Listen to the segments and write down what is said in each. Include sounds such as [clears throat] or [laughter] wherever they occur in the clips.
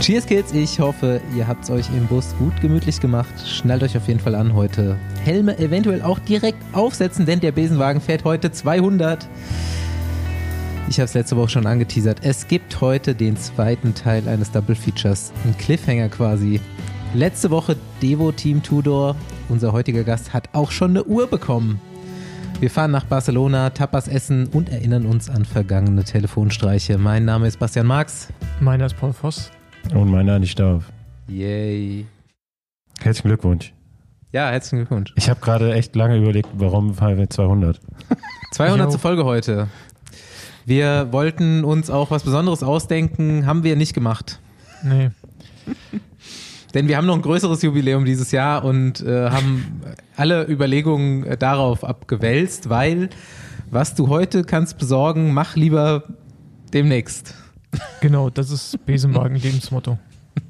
Cheers Kids, ich hoffe, ihr habt es euch im Bus gut gemütlich gemacht. Schnallt euch auf jeden Fall an heute. Helme eventuell auch direkt aufsetzen, denn der Besenwagen fährt heute 200. Ich habe es letzte Woche schon angeteasert. Es gibt heute den zweiten Teil eines Double Features. Ein Cliffhanger quasi. Letzte Woche Devo Team Tudor. Unser heutiger Gast hat auch schon eine Uhr bekommen. Wir fahren nach Barcelona, Tapas essen und erinnern uns an vergangene Telefonstreiche. Mein Name ist Bastian Marx. Meiner ist Paul Voss. Und meiner Andi Stauf. Yay. Herzlichen Glückwunsch. Ja, herzlichen Glückwunsch. Ich habe gerade echt lange überlegt, warum fahren wir 200? 200. [laughs] Jo. Folge heute. Wir wollten uns auch was Besonderes ausdenken, haben wir nicht gemacht. Nee. [laughs] Denn wir haben noch ein größeres Jubiläum dieses Jahr und äh, haben alle Überlegungen äh, darauf abgewälzt, weil was du heute kannst besorgen, mach lieber demnächst. Genau, das ist Besenwagen-Lebensmotto.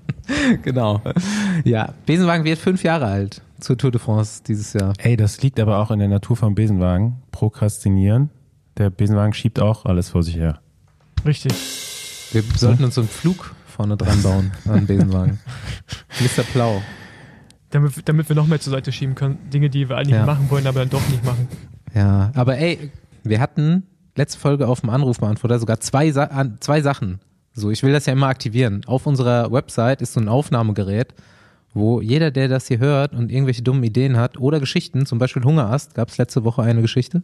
[laughs] genau. Ja, Besenwagen wird fünf Jahre alt zur Tour de France dieses Jahr. Ey, das liegt aber auch in der Natur vom Besenwagen. Prokrastinieren. Der Besenwagen schiebt auch alles vor sich her. Richtig. Wir sollten uns so einen Flug vorne dran bauen an den Besenwagen. [laughs] Mr. Plau. Damit, damit wir noch mehr zur Seite schieben können. Dinge, die wir eigentlich Ja. machen wollen, aber dann doch nicht machen. Ja, aber ey, wir hatten letzte Folge auf dem Anrufbeantworter sogar zwei, Sa zwei Sachen. So, ich will das ja immer aktivieren. Auf unserer Website ist so ein Aufnahmegerät, wo jeder, der das hier hört und irgendwelche dummen Ideen hat oder Geschichten, zum Beispiel Hungerast, gab es letzte Woche eine Geschichte,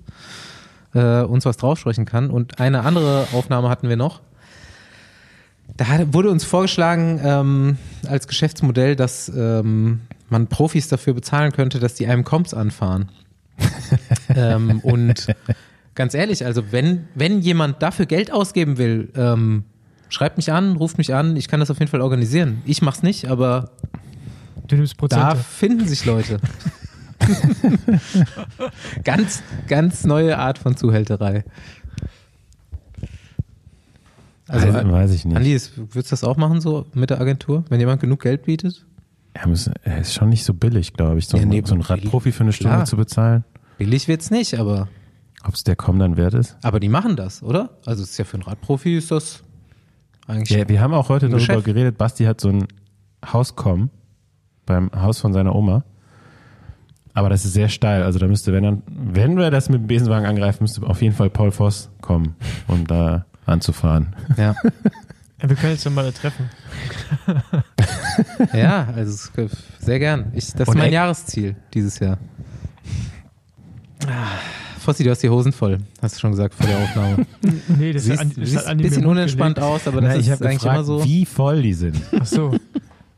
äh, uns was draufsprechen kann. Und eine andere Aufnahme hatten wir noch. Da wurde uns vorgeschlagen ähm, als Geschäftsmodell, dass ähm, man Profis dafür bezahlen könnte, dass die einem Comps anfahren. [laughs] ähm, und ganz ehrlich, also wenn, wenn jemand dafür Geld ausgeben will, ähm, schreibt mich an, ruft mich an, ich kann das auf jeden Fall organisieren. Ich mach's nicht, aber Du nimmst Prozente. da finden sich Leute. [laughs] ganz, ganz neue Art von Zuhälterei. Also, weiß, weiß ich nicht. Andi, würdest du das auch machen so mit der Agentur, wenn jemand genug Geld bietet? Er, muss, er ist schon nicht so billig, glaube ich, so, Ja, nee, so einen billig. Radprofi für eine Stunde Klar. zu bezahlen. Billig wird's nicht, aber, Ob es der Komm dann wert ist? aber die machen das, oder? Also es ist ja für einen Radprofi ist das eigentlich Ja, wir haben auch heute darüber Geschäft. geredet. Basti hat so ein Hauskommen beim Haus von seiner Oma. Aber das ist sehr steil. Also da müsste, wenn dann, wenn wir das mit dem Besenwagen angreifen, müsste auf jeden Fall Paul Voss kommen, um da anzufahren. ja. Ja, wir können jetzt mal treffen. Ja, also sehr gern. Ich, das ist Und mein ey- Jahresziel dieses Jahr. Ah, Fossi, du hast die Hosen voll, hast du schon gesagt vor der Aufnahme. [laughs] Nee, das Siehst, ist, siehst ein bisschen unentspannt gelegt. aus, aber das Na, ich ist habe eigentlich gefragt, immer so. wie voll die sind. [laughs] Ach so.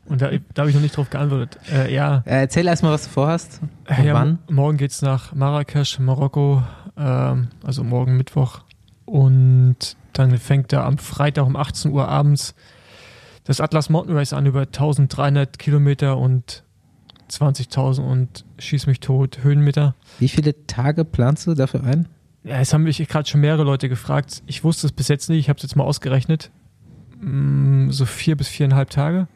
Und da, da habe ich noch nicht drauf geantwortet. Äh, ja, Äh, erzähl erstmal, was du vorhast. Und ja wann? morgen geht's nach Marrakesch, Marokko, ähm, also morgen Mittwoch. Und dann fängt da am Freitag um 18 Uhr abends das Atlas Mountain Race an über 1300 Kilometer und 20.000 und schieß mich tot Höhenmeter. Wie viele Tage planst du dafür ein? Ja, es haben mich gerade schon mehrere Leute gefragt. Ich wusste es bis jetzt nicht. Ich habe es jetzt mal ausgerechnet. Mm, So vier bis viereinhalb Tage.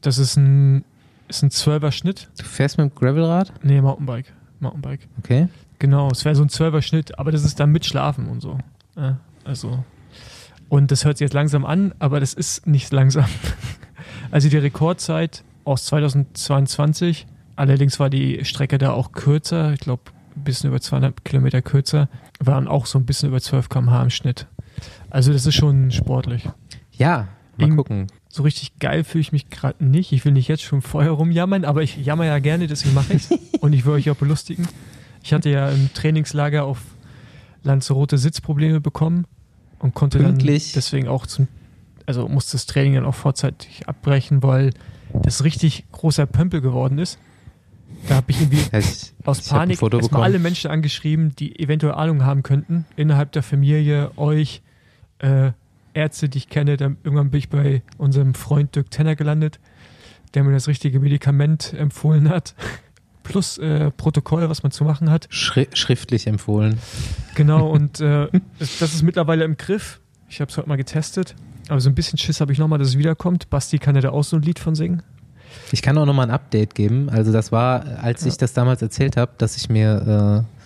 Das ist ein, ist ein zwölfer Schnitt. Du fährst mit dem Gravelrad? Nee, Mountainbike. Mountainbike. Okay. Genau, es wäre so ein zwölfer Schnitt, aber das ist dann mit Schlafen und so. Ja, also. Und das hört sich jetzt langsam an, aber das ist nicht langsam. [laughs] Also die Rekordzeit aus 2022, allerdings war die Strecke da auch kürzer, ich glaube ein bisschen über 200 Kilometer kürzer, waren auch so ein bisschen über 12 km/h im Schnitt. Also das ist schon sportlich. Ja, mal Irgend- gucken. So richtig geil fühle ich mich gerade nicht. Ich will nicht jetzt schon vorher rumjammern, aber ich jammer ja gerne, deswegen mache ich [laughs] Und ich will euch auch belustigen. Ich hatte ja im Trainingslager auf Lanzarote Sitzprobleme bekommen und konnte Pünktlich. dann deswegen auch zum, also musste das Training dann auch vorzeitig abbrechen, weil das richtig großer Pömpel geworden ist. Da habe ich irgendwie ich, aus ich Panik erstmal alle Menschen angeschrieben, die eventuell Ahnung haben könnten, innerhalb der Familie, euch, äh, Ärzte, die ich kenne. Dann irgendwann bin ich bei unserem Freund Dirk Tenner gelandet, der mir das richtige Medikament empfohlen hat. [laughs] Plus äh, Protokoll, was man zu machen hat. Schri schriftlich empfohlen. Genau, [laughs] und äh, das ist mittlerweile im Griff. Ich habe es heute mal getestet. Aber so ein bisschen Schiss habe ich nochmal, dass es wiederkommt. Basti kann ja da auch so ein Lied von singen. Ich kann auch nochmal ein Update geben. Also das war, als ich das damals erzählt habe, dass ich mir äh,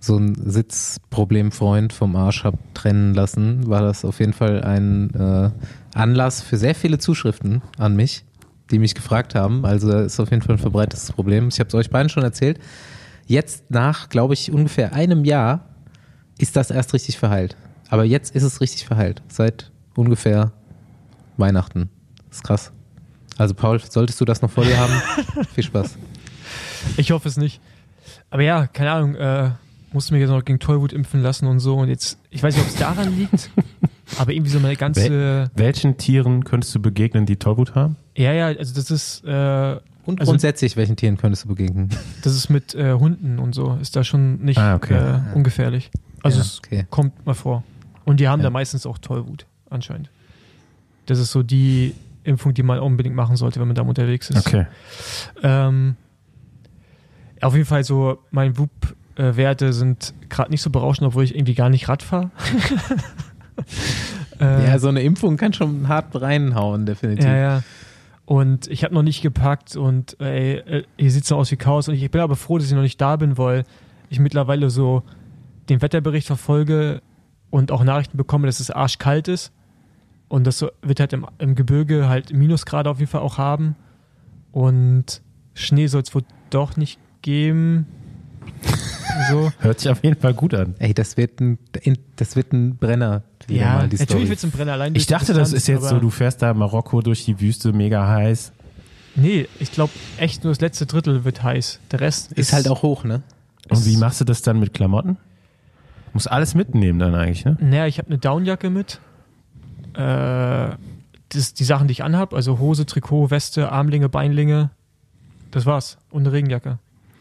so ein Sitzproblemfreund vom Arsch hab trennen lassen, war das auf jeden Fall ein äh, Anlass für sehr viele Zuschriften an mich, die mich gefragt haben. Also ist auf jeden Fall ein verbreitetes Problem. Ich habe es euch beiden schon erzählt. Jetzt nach, glaube ich, ungefähr einem Jahr ist das erst richtig verheilt. Aber jetzt ist es richtig verheilt. Seit ungefähr Weihnachten. Das ist krass. Also Paul, solltest du das noch vor dir haben? [laughs] Viel Spaß. Ich hoffe es nicht. Aber ja, keine Ahnung, äh, musste mir jetzt noch gegen Tollwut impfen lassen und so. Und jetzt, ich weiß nicht, ob es daran liegt, [laughs] aber irgendwie so meine ganze. Welchen Tieren könntest du begegnen, die Tollwut haben? Ja, ja, also das ist, äh, Und Also- grundsätzlich, welchen Tieren könntest du begegnen? [laughs] das ist mit äh, Hunden und so, ist da schon nicht Ah, okay. äh, ungefährlich. Also Ja, es okay. kommt mal vor. Und die haben Ja. da meistens auch Tollwut, anscheinend. Das ist so die Impfung, die man unbedingt machen sollte, wenn man da unterwegs ist. Okay. Ähm, auf jeden Fall so, meine WUP-Werte sind gerade nicht so berauschend, obwohl ich irgendwie gar nicht Rad fahre. [laughs] äh, Ja, so eine Impfung kann schon hart reinhauen, definitiv. ja, ja. Und ich habe noch nicht gepackt und ey, äh, hier sieht so aus wie Chaos. Und ich bin aber froh, dass ich noch nicht da bin, weil ich mittlerweile so den Wetterbericht verfolge und auch Nachrichten bekomme, dass es arschkalt ist. Und das wird halt im, im Gebirge halt Minusgrade auf jeden Fall auch haben. Und Schnee soll es wohl doch nicht geben. [laughs] so. Hört sich auf jeden Fall gut an. Ey, das wird ein, das wird ein Brenner. Ja, mal, die natürlich wird es ein Brenner allein. Ich dachte, das Distanz, ist jetzt so, du fährst da Marokko durch die Wüste, mega heiß. Nee, ich glaube echt nur das letzte Drittel wird heiß. Der Rest ist, Ist halt auch hoch, ne? Und wie machst du das dann mit Klamotten? Muss alles mitnehmen dann eigentlich, ne? Naja, ich habe eine Downjacke mit. Äh, das, die Sachen, die ich anhab, also Hose, Trikot, Weste, Armlinge, Beinlinge. Das war's. Und eine Regenjacke.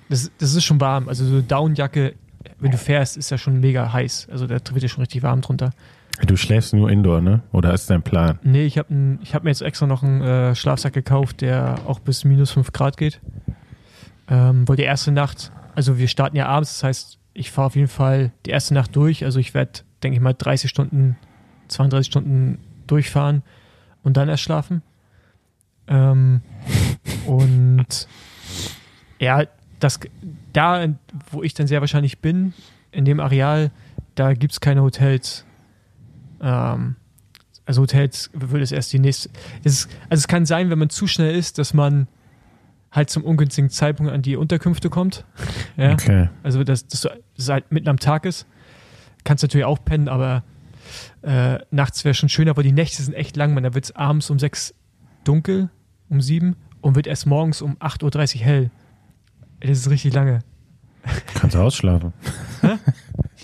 Das, das ist schon warm. Also so eine Downjacke, wenn du fährst, ist ja schon mega heiß. Also da wird ja schon richtig warm drunter. Du schläfst nur indoor, ne? Oder ist dein Plan? Nee, ich habe hab mir jetzt extra noch einen äh, Schlafsack gekauft, der auch bis minus 5 Grad geht. Ähm, weil die erste Nacht, also wir starten ja abends, das heißt, ich fahre auf jeden Fall die erste Nacht durch. Also ich werde, denke ich mal, 30 Stunden, 32 Stunden durchfahren und dann erst schlafen. Ähm, [laughs] und ja, das, da, wo ich dann sehr wahrscheinlich bin, in dem Areal, da gibt es keine Hotels. Ähm, also Hotels würde es erst die nächste. Ist, also es kann sein, wenn man zu schnell ist, dass man halt zum ungünstigen Zeitpunkt an die Unterkünfte kommt. [laughs] ja. Okay. Also dass das so halt mitten am Tag ist. Kannst natürlich auch pennen, aber äh, nachts wäre schon schöner, aber die Nächte sind echt lang. Man, da wird es abends um sechs dunkel, um sieben und wird erst morgens um 8.30 Uhr hell. Das ist richtig lange. [laughs] Kannst du ausschlafen.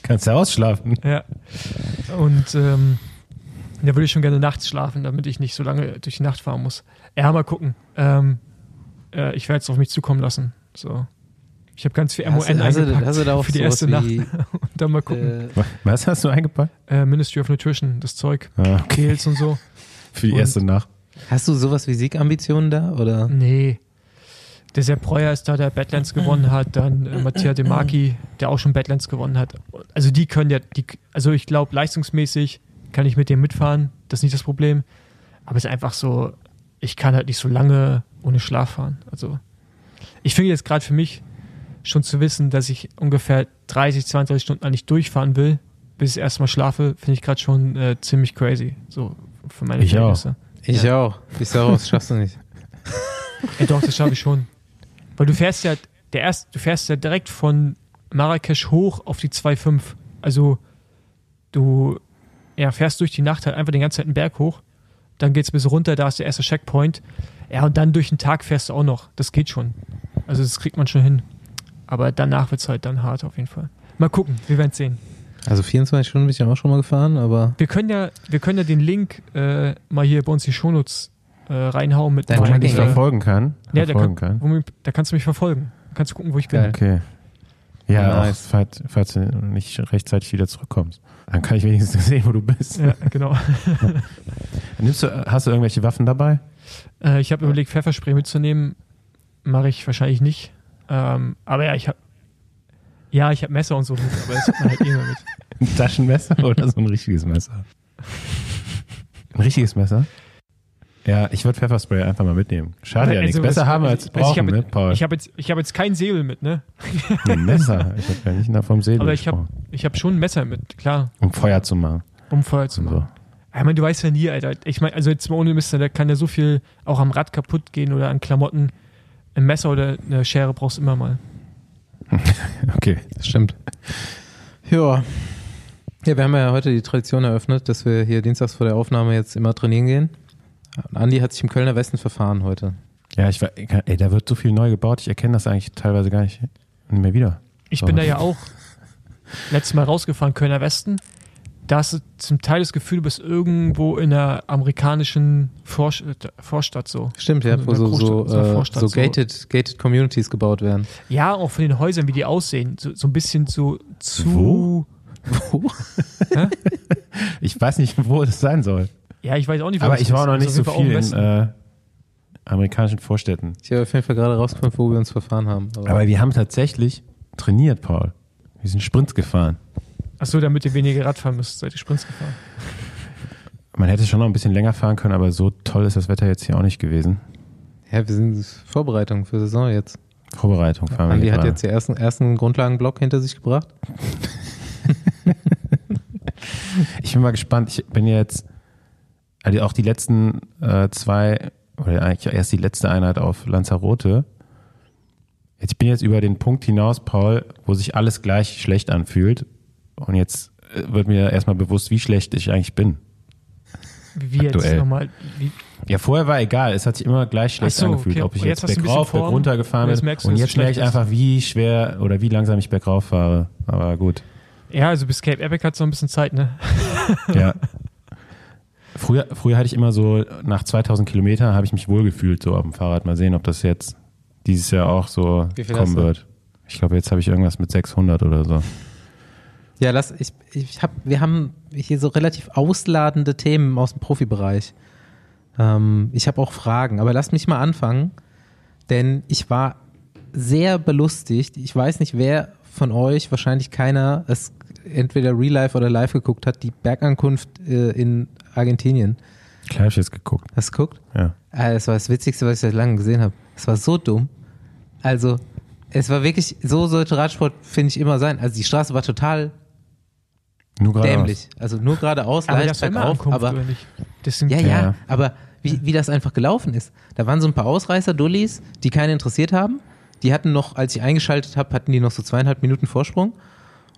Kannst du ausschlafen. Ja. Und ähm, da würde ich schon gerne nachts schlafen, damit ich nicht so lange durch die Nacht fahren muss. Ja, mal gucken. Ähm, äh, ich werde es auf mich zukommen lassen. So. Ich habe ganz viel MON Hast du- hast du- eingepackt hast du da auch für die erste Nacht. Und [laughs] dann mal gucken. Äh, Was hast du eingepackt? Äh, Ministry of Nutrition, das Zeug. Ah, okay. Kehls und so. [laughs] Für die Und- erste Nacht. hast du sowas wie Siegambitionen da? Oder? Nee. Der Sepp Breuer ist da, der Badlands gewonnen hat. Dann äh, Mattia De Marchi, der auch schon Badlands gewonnen hat. Also die können ja, die, also ich glaube, leistungsmäßig kann ich mit dem mitfahren. Das ist nicht das Problem. Aber es ist einfach so, ich kann halt nicht so lange ohne Schlaf fahren. Also ich finde jetzt gerade für mich schon zu wissen, dass ich ungefähr 30, 32 Stunden eigentlich durchfahren will, bis ich erstmal schlafe, finde ich gerade schon äh, ziemlich crazy. So für meine Ich auch. Ich auch. Ich sag raus, schaffst du nicht. Ja, [laughs] doch, das schaffe ich schon. Weil du fährst ja, der erst, du fährst ja direkt von Marrakesch hoch auf die 2,5. Also du ja, fährst durch die Nacht halt einfach den ganzen Zeit einen Berg hoch. Dann geht's bis runter, da ist der erste Checkpoint. Ja, und dann durch den Tag fährst du auch noch. Das geht schon. Also das kriegt man schon hin. Aber danach wird's halt dann hart auf jeden Fall. Mal gucken, wir werden sehen. Also 24 Stunden bin ich ja auch schon mal gefahren, aber Wir können ja, wir können ja den Link äh, mal hier bei uns die Shownotes äh, reinhauen mit Wo man dich verfolgen kann. Ja, verfolgen kann, kann. wo, da kannst du mich verfolgen. Kannst du gucken, wo ich bin. Okay. Ja, Nice. falls, falls du nicht rechtzeitig wieder zurückkommst. Dann kann ich wenigstens [laughs] sehen, wo du bist. Ja, genau. [laughs] Nimmst du, hast du irgendwelche Waffen dabei? Äh, ich habe überlegt, Pfefferspray mitzunehmen. Mache ich wahrscheinlich nicht. Ähm, aber ja, ich habe ja, ich habe Messer und so mit, aber das hat man halt immer mit. [laughs] Ein Taschenmesser oder so ein richtiges Messer? Ein richtiges Messer? Ja, ich würde Pfefferspray einfach mal mitnehmen. Schade ja Also, nichts. Besser was- haben also, als ich brauchen, habe- ne, Paul? Ich habe jetzt, ich hab jetzt kein Säbel mit, ne? Ein Messer. Ich habe ja nicht nach vom Säbel Aber ich habe ich hab schon ein Messer mit, klar, Um Feuer zu machen. um Feuer zu machen. so. Ich meine, du weißt ja nie, Alter. Ich meine, also jetzt mal ohne Mist, da kann ja so viel auch am Rad kaputt gehen oder an Klamotten. Ein Messer oder eine Schere brauchst du immer mal. [laughs] Okay. Das stimmt. Ja. Ja, wir haben ja heute die Tradition eröffnet, dass wir hier dienstags vor der Aufnahme jetzt immer trainieren gehen. Andi hat sich im Kölner Westen verfahren heute. Ja, ich war, ey, da wird so viel neu gebaut. Ich erkenne das eigentlich teilweise gar nicht mehr wieder. Ich So. bin da ja auch letztes Mal rausgefahren, Kölner Westen. Da hast du zum Teil das Gefühl, du bist irgendwo in einer amerikanischen Vorst Vorstadt so. Stimmt, ja, wo so, so, äh, Vorstadt, so so- gated, gated Communities gebaut werden. Ja, auch von den Häusern, wie die aussehen. So, so ein bisschen so zu. Wo? Wo? [laughs] Ich weiß nicht, wo das sein soll. Ja, ich weiß auch nicht, wo Aber das ich war ist. noch nicht so viel in äh, amerikanischen Vorstädten. Ich habe auf jeden Fall gerade rausgefunden, wo wir uns verfahren haben. Aber, Aber wir haben tatsächlich trainiert, Paul. Wir sind Sprints gefahren. Achso, damit ihr weniger Rad fahren müsst, seid ihr Sprints gefahren. [laughs] Man hätte schon noch ein bisschen länger fahren können, aber so toll ist das Wetter jetzt hier auch nicht gewesen. ja, wir sind Vorbereitung für Saison jetzt. Vorbereitung fahren wir Andi hier hat mal. jetzt den ersten, ersten Grundlagenblock hinter sich gebracht. [laughs] Ich bin mal gespannt. Ich bin jetzt also auch die letzten äh, zwei oder eigentlich erst die letzte Einheit auf Lanzarote. Jetzt, ich bin jetzt über den Punkt hinaus, Paul, wo sich alles gleich schlecht anfühlt. Und jetzt äh, wird mir erstmal bewusst, wie schlecht ich eigentlich bin. Wie, wie jetzt Aktuell. nochmal. Wie, Ja, vorher war egal, es hat sich immer gleich schlecht so, angefühlt, okay. ob ich jetzt, jetzt bergauf, Form bergunter gefahren und jetzt bin. merkst du, und jetzt merke ich einfach, wie schwer oder wie langsam ich bergauf fahre. Aber gut. ja, also bis Cape Epic hat es noch ein bisschen Zeit, ne? [laughs] Ja. Früher, früher hatte ich immer so, nach 2000 Kilometern habe ich mich wohlgefühlt, so auf dem Fahrrad. Mal sehen, ob das jetzt dieses Jahr auch so kommen wird. Ich glaube, jetzt habe ich irgendwas mit 600 oder so. Ja, lass, ich, ich hab, wir haben hier so relativ ausladende Themen aus dem Profibereich. Ähm, ich habe auch Fragen, aber lass mich mal anfangen, denn ich war sehr belustigt. Ich weiß nicht, wer von euch, wahrscheinlich keiner, es entweder Real Life oder live geguckt hat, die Bergankunft äh, in Argentinien. Klar, ich jetzt geguckt. Hast du geguckt? Ja. Ah, das war das Witzigste, was ich seit langem gesehen habe. Es war so dumm. Also, es war wirklich, so sollte Radsport, finde ich, immer sein. Also, die Straße war total Nur gerade. dämlich. Also, nur geradeaus, Aber leicht bergauf, Ankunft, aber, oder nicht? Das sind ja, ja, Ja. aber wie, wie das einfach gelaufen ist. Da waren so ein paar Ausreißer, Dullis, die keinen interessiert haben. Die hatten noch, als ich eingeschaltet habe, hatten die noch so zweieinhalb Minuten Vorsprung.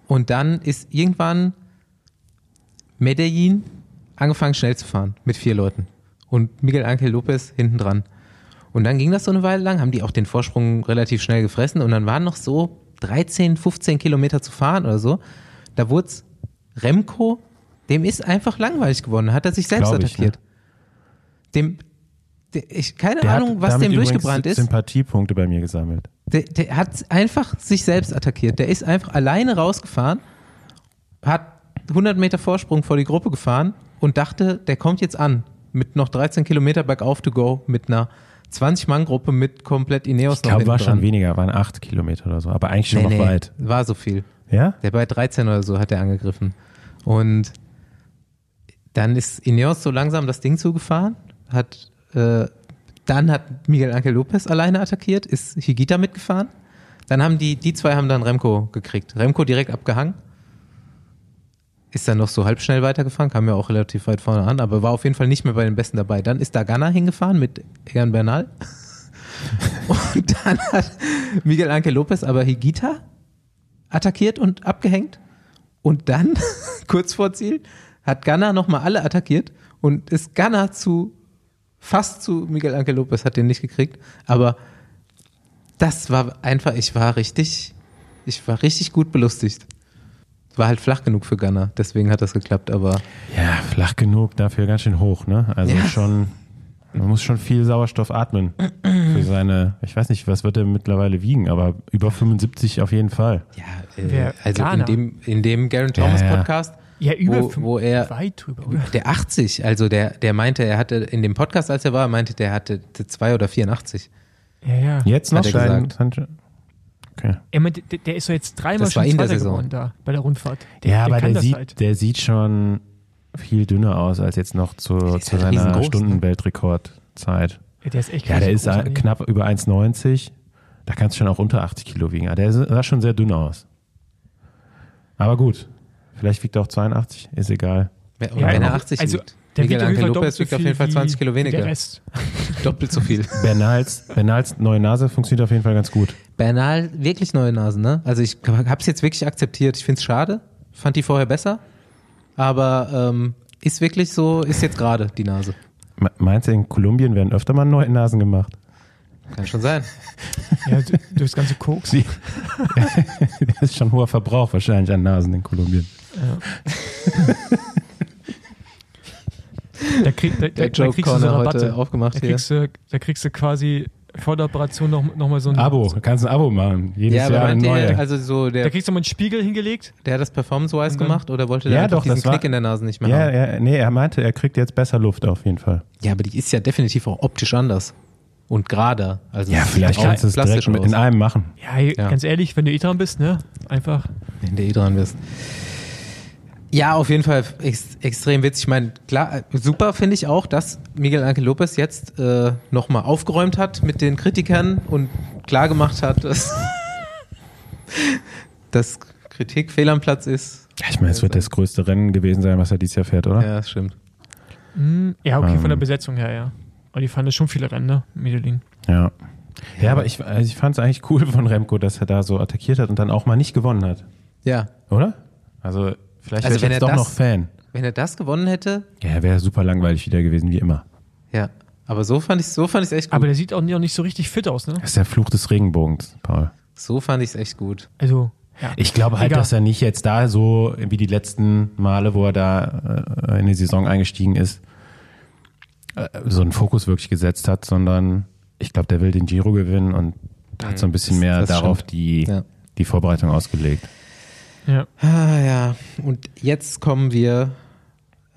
Und dann ist irgendwann Medellin angefangen schnell zu fahren mit vier Leuten. Und Miguel Angel Lopez hinten dran. Und dann ging das so eine Weile lang, haben die auch den Vorsprung relativ schnell gefressen und dann waren noch so 13, 15 Kilometer zu fahren oder so. Da wurde Remco, dem ist einfach langweilig geworden, hat er sich selbst Glaub ich, attackiert. Dem, der, ich, keine Der Ahnung, was dem durchgebrannt ist. Sympathiepunkte bei mir gesammelt. Der, der hat einfach sich selbst attackiert. Der ist einfach alleine rausgefahren, hat 100 Meter Vorsprung vor die Gruppe gefahren und dachte, der kommt jetzt an mit noch 13 Kilometer bergauf to go mit einer 20-Mann-Gruppe mit komplett Ineos Ich glaube, hinten war schon weniger, waren acht Kilometer oder so, aber eigentlich schon Nee, noch nee, weit. War so viel. Ja? Der bei 13 oder so hat er angegriffen. Und dann ist Ineos so langsam das Ding zugefahren, hat, äh, dann hat Miguel Angel Lopez alleine attackiert, ist Higita mitgefahren. Dann haben die, die zwei haben dann Remco gekriegt. Remco direkt abgehangen. Ist dann noch so halb schnell weitergefahren, kam ja auch relativ weit vorne an, aber war auf jeden Fall nicht mehr bei den Besten dabei. Dann ist Dagana hingefahren mit Egan Bernal. [laughs] Und dann hat Miguel Angel Lopez aber Higita attackiert und abgehängt. Und dann, [laughs] kurz vor Ziel, hat Ghana nochmal alle attackiert und ist Ghana zu, fast zu Miguel Angel Lopez, hat den nicht gekriegt. Aber das war einfach, ich war richtig, ich war richtig gut belustigt. War halt flach genug für Ghana, deswegen hat das geklappt, aber Ja, flach genug, dafür ganz schön hoch, ne? Also Ja. schon, man muss schon viel Sauerstoff atmen [clears throat] für seine, ich weiß nicht, was wird er mittlerweile wiegen, aber über 75 auf jeden Fall. ja, äh, Wer? also in Ghana? dem, in dem Garen Thomas Ja, ja. Podcast, Ja, über wo, wo er weit drüber, oder? Der 80, also der, der meinte, er hatte in dem Podcast, als er war, meinte, der hatte 2 oder 84. Ja, ja. Jetzt noch Hat er Stein- Okay. Er meinte, der, der ist doch jetzt dreimal schon in der Zweiter Saison. geworden da bei der Rundfahrt. Der, Ja, der aber der sieht, halt. der sieht schon viel dünner aus als jetzt noch zu, zu halt seiner ne? Stundenweltrekordzeit. Ja, der ist echt Ja, der ist groß, eigentlich. knapp über 1,90. Da kannst du schon auch unter 80 Kilo wiegen. Aber der sah schon sehr dünn aus. Aber gut, vielleicht wiegt er auch 82, ist egal. Und Ja, wenn er aber- 80 also- wiegt. Der Miguel wiegt auf jeden Angel Fall Lopez so wiegt auf jeden Fall wie- 20 Kilo weniger. Der Rest. [laughs] Doppelt so viel. Bernals, Bernals neue Nase funktioniert auf jeden Fall ganz gut. Bernal, wirklich neue Nasen, ne? Also ich hab's jetzt wirklich akzeptiert. Ich find's schade. Fand die vorher besser. Aber ähm, ist wirklich so, ist jetzt gerade die Nase. Me- Meinst du, in Kolumbien werden öfter mal neue Nasen gemacht? Kann schon sein. [laughs] Ja, d- durchs ganze Koks. Sie- [laughs] das ist schon hoher Verbrauch wahrscheinlich an Nasen in Kolumbien. [laughs] Da, krieg, da, da, Der da kriegst du so Rabatte. heute aufgemacht Da hier. kriegst, du, da kriegst du quasi vor der Operation noch, noch mal so ein Abo, du kannst ein Abo machen. Jedes Ja, aber Jahr eine meint neue. ihr, also so Da der, kriegst du mal einen Spiegel hingelegt. der hat das Performance-wise gemacht oder wollte Ja, der einfach doch, diesen das war- Klick in der Nase nicht mehr ja, haben? ja, nee, er meinte, er kriegt jetzt besser Luft auf jeden Fall. Ja, aber die ist ja definitiv auch optisch anders. Und gerader. Also Ja, vielleicht auch kannst du es direkt mit aus, in einem machen. Ja, Ja. ganz ehrlich, wenn du eh dran bist, ne? Einfach. wenn du eh dran bist. Ja, auf jeden Fall ex extrem witzig. Ich meine, klar, super finde ich auch, dass Miguel Angel Lopez jetzt äh, nochmal aufgeräumt hat mit den Kritikern und klar gemacht hat, dass, [laughs] dass Kritik fehl am Platz ist. Ja, Ich meine, es wird das größte Rennen gewesen sein, was er dieses Jahr fährt, oder? Ja, das stimmt. Hm, ja, okay, von der Ähm. Besetzung her, ja. Aber die fanden schon viele Rennen, ne? Medellin. Ja. Ja, aber ich, also ich fand es eigentlich cool von Remco, dass er da so attackiert hat und dann auch mal nicht gewonnen hat. Ja, Oder? Also, vielleicht Also wäre ich er doch das- noch Fan. wenn er das gewonnen hätte, Ja, er wäre super langweilig wieder gewesen, wie immer. ja. Aber so fand ich so fand ich echt gut. Aber der sieht auch nicht, auch nicht so richtig fit aus, ne? Das ist der Fluch des Regenbogens, Paul. so fand ich es echt gut. Also, ja. Ich glaube halt, Egal. dass er nicht jetzt da so wie die letzten Male, wo er da äh, in die Saison eingestiegen ist, äh, so einen Fokus wirklich gesetzt hat, sondern ich glaube, der will den Giro gewinnen und hat so ein bisschen Das- mehr das darauf stimmt. die, Ja. die Vorbereitung ausgelegt. Ja. Ah ja, und jetzt kommen wir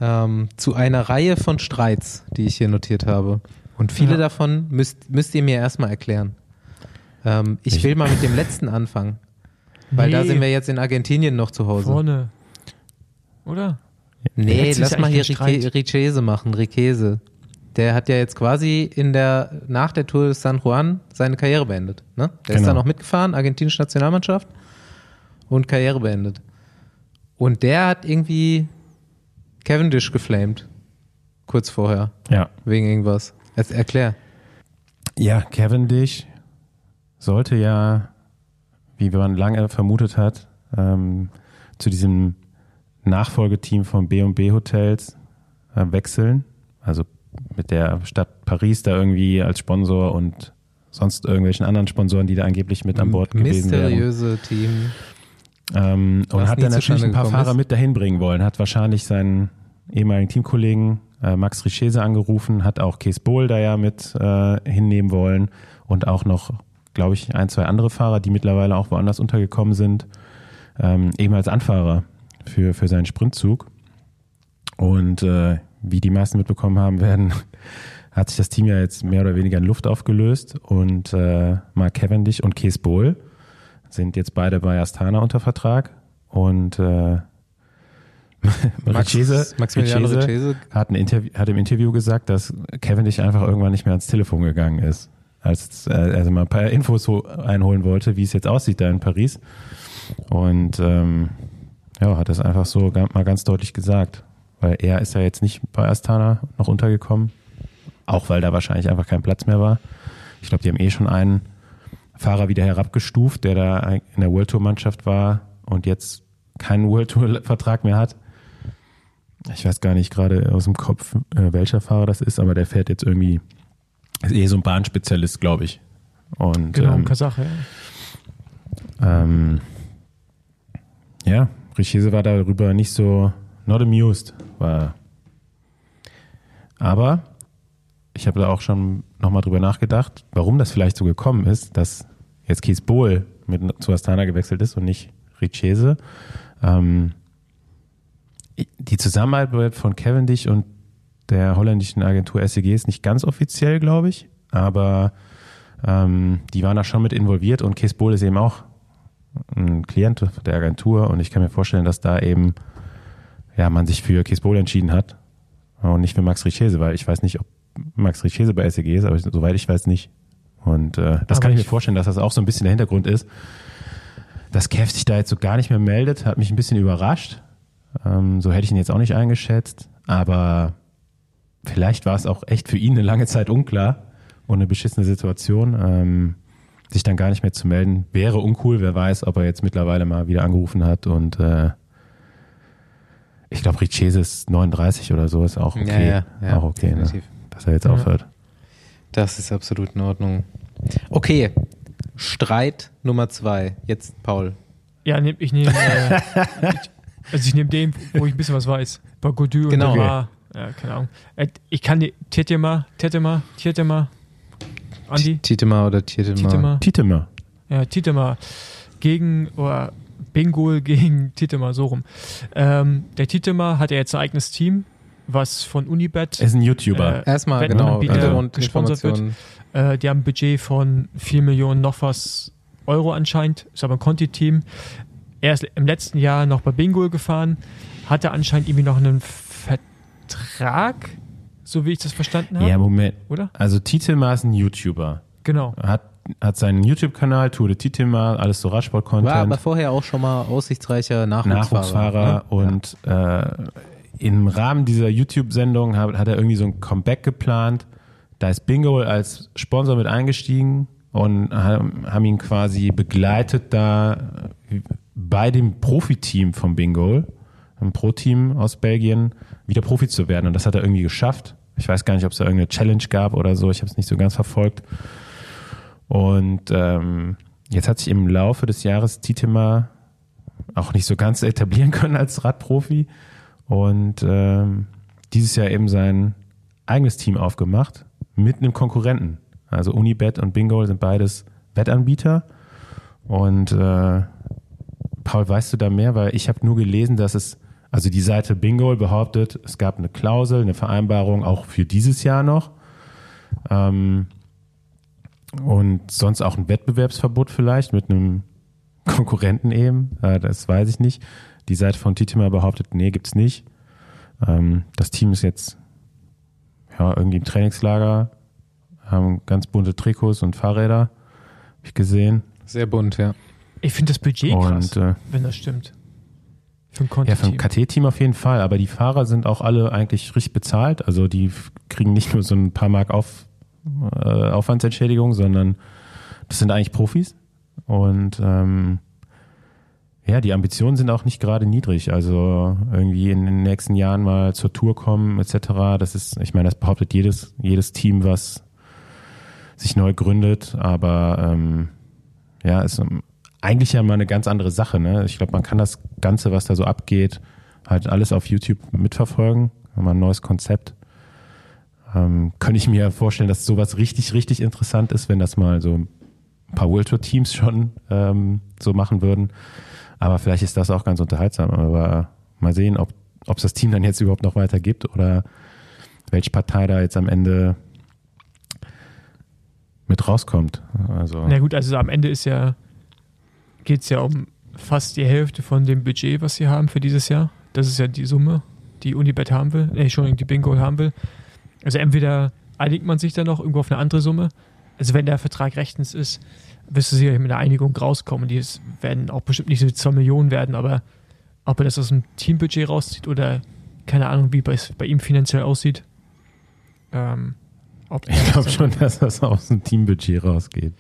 ähm, zu einer Reihe von Streits, die ich hier notiert habe. Und viele Ja. davon müsst, müsst ihr mir erstmal erklären. Ähm, ich, Ich- will mal mit dem letzten anfangen, weil da Nee, sind wir jetzt in Argentinien noch zu Hause. Vorne. Oder? Nee, ist lass mal hier eigentlich kein Rique- Streit. Richese machen, Riquese. Der hat ja jetzt quasi in der, nach der Tour de San Juan seine Karriere beendet. Ne? Der ist Genau. da noch mitgefahren, argentinische Nationalmannschaft und Karriere beendet. Und der hat irgendwie Cavendish geflamed. Kurz vorher. Ja. Wegen irgendwas. Erst erklär. Ja, Cavendish sollte ja, wie man lange vermutet hat, ähm, zu diesem Nachfolgeteam von B&B Hotels äh, wechseln. Also mit der Stadt Paris da irgendwie als Sponsor und sonst irgendwelchen anderen Sponsoren, die da angeblich mit an Bord gewesen wären. Mysteriöse Team. Ähm, und hat dann natürlich ein paar Fahrer ist. mit dahin bringen wollen. Hat wahrscheinlich seinen ehemaligen Teamkollegen äh, Max Richese angerufen, hat auch Kees Bohl da ja mit äh, hinnehmen wollen und auch noch, glaube ich, ein, zwei andere Fahrer, die mittlerweile auch woanders untergekommen sind, ähm, eben als Anfahrer für, für seinen Sprintzug. Und äh, wie die meisten mitbekommen haben werden, [laughs] hat sich das Team ja jetzt mehr oder weniger in Luft aufgelöst und äh, Mark Cavendish und Kees Bohl sind jetzt beide bei Astana unter Vertrag und äh, Richese, Maximiliano Richese hat, hat im Interview gesagt, dass Cavendish einfach irgendwann nicht mehr ans Telefon gegangen ist, als äh, also mal ein paar Infos einholen wollte, wie es jetzt aussieht da in Paris und ähm, ja, hat das einfach so mal ganz deutlich gesagt, weil er ist ja jetzt nicht bei Astana noch untergekommen, auch weil da wahrscheinlich einfach kein Platz mehr war. Ich glaube, die haben eh schon einen Fahrer wieder herabgestuft, der da in der World Tour Mannschaft war und jetzt keinen World Tour Vertrag mehr hat. Ich weiß gar nicht gerade aus dem Kopf, äh, welcher Fahrer das ist, aber der fährt jetzt irgendwie, ist eh so ein Bahnspezialist, glaube ich. Und Genau, ähm, Kasach, ja. ähm, ja, Richese war darüber nicht so not amused, war. er. Aber ich habe da auch schon nochmal drüber nachgedacht, warum das vielleicht so gekommen ist, dass jetzt Kees Bohl mit zu Astana gewechselt ist und nicht Richese. Ähm, die Zusammenarbeit von Cavendish und der holländischen Agentur SEG ist nicht ganz offiziell, glaube ich, aber ähm, die waren da schon mit involviert und Kees Bohl ist eben auch ein Klient der Agentur und ich kann mir vorstellen, dass da eben ja, man sich für Kees Bohl entschieden hat und nicht für Max Richese, weil ich weiß nicht, ob Max Richese bei SEG ist, aber soweit ich weiß nicht. Und äh, das Aber kann ich mir vorstellen, dass das auch so ein bisschen der Hintergrund ist. Dass Kev sich da jetzt so gar nicht mehr meldet, hat mich ein bisschen überrascht. Ähm, so hätte ich ihn jetzt auch nicht eingeschätzt. Aber vielleicht war es auch echt für ihn eine lange Zeit unklar und eine beschissene Situation. Ähm, sich dann gar nicht mehr zu melden, wäre uncool. Wer weiß, ob er jetzt mittlerweile mal wieder angerufen hat und äh, ich glaube, Richese ist 39 oder so, ist auch okay. Ja, ja, ja, auch okay, ne? Dass er jetzt Ja. aufhört. Das ist absolut in Ordnung. Okay, Streit Nummer zwei. Jetzt Paul. Ja, nehm, ich nehme. Äh, [laughs] also ich nehme den, wo ich ein bisschen was weiß. Bei Godu Genau. und Demar. Ja, keine Ahnung. Äh, Ich kann die Tietema, Tietema, Tietema, Andi, Tietema oder Tietema? Tietema, ja, Tietema gegen, oder Bingol gegen Tietema, so rum. Ähm, der Tietema hat ja jetzt ein eigenes Team, was von Unibet, Er ist ein YouTuber. Äh, Erstmal, genau, gesponsert Hintergrundinformationen. Äh, die haben ein Budget von 4 Millionen noch was Euro anscheinend. Ist aber ein Conti-Team. Er ist im letzten Jahr noch bei Bingo gefahren. Hatte anscheinend irgendwie noch einen Vertrag, so wie ich das verstanden habe. ja, Moment. Oder? Also Tietema ist ein YouTuber. Genau. Hat, hat seinen YouTube-Kanal, Tour de Tietema, alles so War aber Radsport-Content. vorher auch schon mal aussichtsreicher Nachwuchsfahrer. Nachwuchsfahrer ne? und äh, im Rahmen dieser YouTube-Sendung hat, hat er irgendwie so ein Comeback geplant. Da ist Bingo als Sponsor mit eingestiegen und haben, ihn quasi begleitet da äh, bei dem Profiteam von Bingo, einem Pro-Team aus Belgien, wieder Profi zu werden. Und das hat er irgendwie geschafft. Ich weiß gar nicht, ob es da irgendeine Challenge gab oder so. Ich habe es nicht so ganz verfolgt. Und ähm, jetzt hat sich im Laufe des Jahres Tietema auch nicht so ganz etablieren können als Radprofi und ähm, dieses Jahr eben sein eigenes Team aufgemacht mit einem Konkurrenten. Also Unibet und Bingo sind beides Wettanbieter und äh, Paul, weißt du da mehr? Weil ich habe nur gelesen, dass es, also die Seite Bingo behauptet, es gab eine Klausel, eine Vereinbarung auch für dieses Jahr noch. Ähm, und sonst auch ein Wettbewerbsverbot vielleicht mit einem Konkurrenten eben. Äh, das weiß ich nicht. Die Seite von Titima behauptet, nee, gibt's nicht. Ähm, das Team ist jetzt ja irgendwie im Trainingslager, haben ganz bunte Trikots und Fahrräder, hab ich gesehen. Sehr bunt, ja. Ich finde das Budget krass, Und äh, wenn das stimmt. Für ein ja, vom Conti-Team. KT-Team auf jeden Fall, aber die Fahrer sind auch alle eigentlich richtig bezahlt. Also die kriegen nicht nur so ein paar Mark auf, äh, Aufwandsentschädigung, sondern das sind eigentlich Profis. Und ähm, ja, die Ambitionen sind auch nicht gerade niedrig. Also irgendwie in den nächsten Jahren mal zur Tour kommen etc. Das ist, ich meine, das behauptet jedes, jedes Team, was sich neu gründet. Aber ähm, ja, ist eigentlich ja mal eine ganz andere Sache. Ne? Ich glaube, man kann das Ganze, was da so abgeht, halt alles auf YouTube mitverfolgen. Mal ein neues Konzept. Ähm, könnte ich mir vorstellen, dass sowas richtig, richtig interessant ist, wenn das mal so ein paar World Tour Teams schon ähm, so machen würden. Aber vielleicht ist das auch ganz unterhaltsam. Aber mal sehen, ob es das Team dann jetzt überhaupt noch weiter gibt oder welche Partei da jetzt am Ende mit rauskommt. Also Na gut, also am Ende ja, geht es ja um fast die Hälfte von dem Budget, was sie haben für dieses Jahr. Das ist ja die Summe, die Unibet haben will, nee, Entschuldigung, die Bingo haben will. Also entweder einigt man sich dann noch irgendwo auf eine andere Summe. Also wenn der Vertrag rechtens ist, wirst du sicher mit einer Einigung rauskommen. Die werden auch bestimmt nicht so 2 Millionen werden, aber ob er das aus dem Teambudget rauszieht oder keine Ahnung, wie es bei ihm finanziell aussieht. Ähm, ob ich glaube schon, [laughs] dass das aus dem Teambudget rausgeht.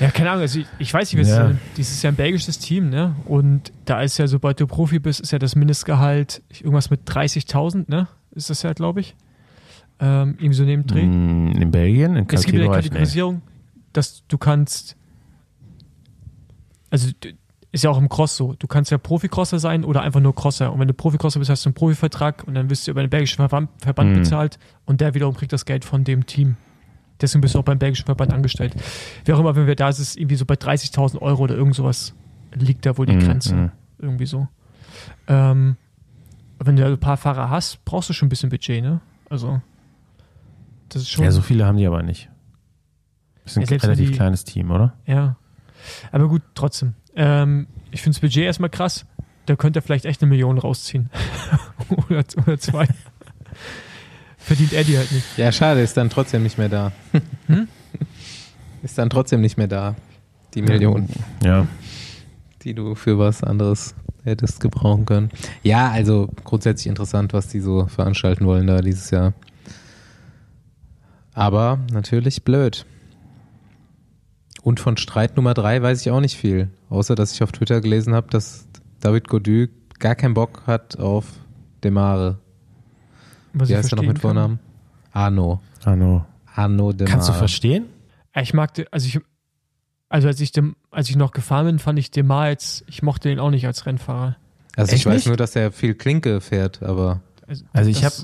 Ja, keine Ahnung, also ich, ich weiß nicht, was Ja. dieses ist ja ein belgisches Team, ne? Und da ist ja, sobald du Profi bist, ist ja das Mindestgehalt irgendwas mit 30.000, ne? Ist das ja, glaube ich. Ähm, irgendwie so neben Dreh. Mm, In Belgien, in Es gibt ja eine ich nicht. Dass du kannst, also ist ja auch im Cross so, du kannst ja Profi-Crosser sein oder einfach nur Crosser. Und wenn du Profi-Crosser bist, hast du einen Profivertrag und dann wirst du über den belgischen Verband, Verband Mhm. bezahlt und der wiederum kriegt das Geld von dem Team. Deswegen bist du auch beim belgischen Verband angestellt. Wie auch immer, wenn wir da ist, ist es irgendwie so bei 30.000 Euro oder irgend sowas liegt da wohl die Mhm, Grenze. mhm. Irgendwie so. Ähm, wenn du ein paar Fahrer hast, brauchst du schon ein bisschen Budget, ne? Also, das ist schon. Ja, so viele haben die aber nicht. Das ist ein Ja, selbst wenn relativ die- kleines Team, oder? Ja. Aber gut, trotzdem. Ähm, ich finde das Budget erstmal krass. Da könnte er vielleicht echt eine Million rausziehen. [laughs] oder, oder zwei. Verdient er die halt nicht. Ja, schade, ist dann trotzdem nicht mehr da. Hm? [laughs] Ist dann trotzdem nicht mehr da. Die Million, Ja. die du für was anderes hättest gebrauchen können. Ja, also grundsätzlich interessant, was die so veranstalten wollen da dieses Jahr. Aber natürlich blöd. Und von Streit Nummer drei weiß ich auch nicht viel. Außer, dass ich auf Twitter gelesen habe, dass David Godu gar keinen Bock hat auf Demare. Was Wie ich heißt er noch mit. Vornamen? Arno. Arno. Arno Demare. Kannst du verstehen? Ich mag, also ich, also als ich dem, als ich noch gefahren bin, fand ich Demar jetzt, ich mochte den auch nicht als Rennfahrer. Also Echt ich weiß nicht? nur, dass er viel Klinke fährt, aber Also ich habe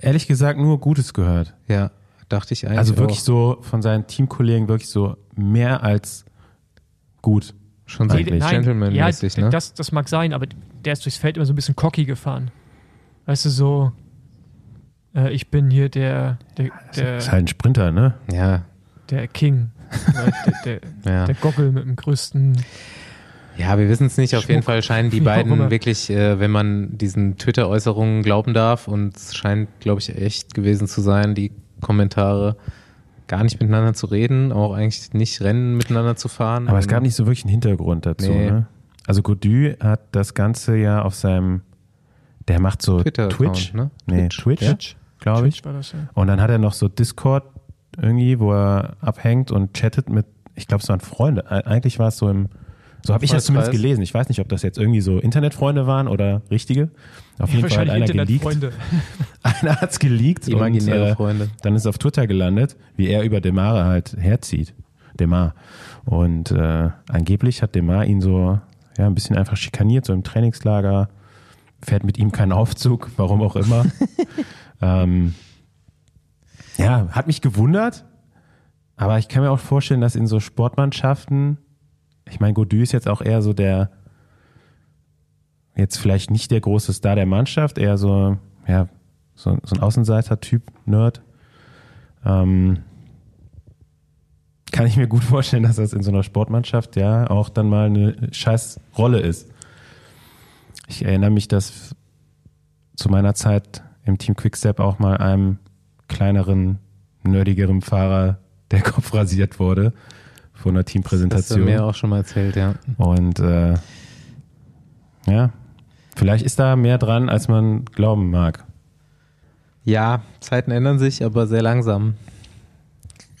ehrlich gesagt nur Gutes gehört. ja, dachte ich eigentlich Also wirklich auch. so von seinen Teamkollegen wirklich so mehr als gut. schon so eigentlich. Gentleman-mäßig, ja, ne? das, das mag sein, aber der ist durchs Feld immer so ein bisschen cocky gefahren. Weißt du, so, äh, ich bin hier der, der, der, Ist halt ein Sprinter, ne? ja, der King. Äh, [laughs] der, der, ja. der Gockel mit dem größten. Ja, wir wissen es nicht. Auf jeden Schmuck. Fall scheinen die [laughs] beiden wirklich, äh, wenn man diesen Twitter-Äußerungen glauben darf, und es scheint, glaube ich, echt gewesen zu sein, die Kommentare, gar nicht miteinander zu reden, auch eigentlich nicht Rennen miteinander zu fahren. Aber es gab nicht so wirklich einen Hintergrund dazu. Nee. Ne? Also Godu hat das Ganze ja auf seinem, der macht so Twitch, ne? Nee, Twitch, Twitch, ja. glaube ich. Twitch war das, ja. Und dann hat er noch so Discord irgendwie, wo er abhängt und chattet mit, ich glaube, es waren Freunde. E- Eigentlich war es so im, so habe ich das zumindest gelesen. Ich weiß nicht, ob das jetzt irgendwie so Internetfreunde waren oder richtige. Auf Ja, jeden Fall hat einer geleakt. [laughs] Einer hat's geleakt und Imaginäre äh, Freunde. dann ist auf Twitter gelandet, wie er über Demare halt herzieht. Demar. Und äh, angeblich hat Demar ihn so ja, ein bisschen einfach schikaniert, so im Trainingslager, fährt mit ihm keinen Aufzug, [laughs] warum auch immer. [laughs] ähm, ja, hat mich gewundert, aber ich kann mir auch vorstellen, dass in so Sportmannschaften, ich meine, Godu ist jetzt auch eher so der, jetzt vielleicht nicht der große Star der Mannschaft, eher so, ja, so, so ein Außenseiter-Typ, Nerd. Ähm, kann ich mir gut vorstellen, dass das in so einer Sportmannschaft ja auch dann mal eine scheiß Rolle ist. Ich erinnere mich, dass zu meiner Zeit im Team Quickstep auch mal einem kleineren, nerdigeren Fahrer der Kopf rasiert wurde vor einer Das hast du Teampräsentation. mir auch schon mal erzählt, ja. Und äh, ja, vielleicht ist da mehr dran, als man glauben mag. Ja, Zeiten ändern sich, aber sehr langsam.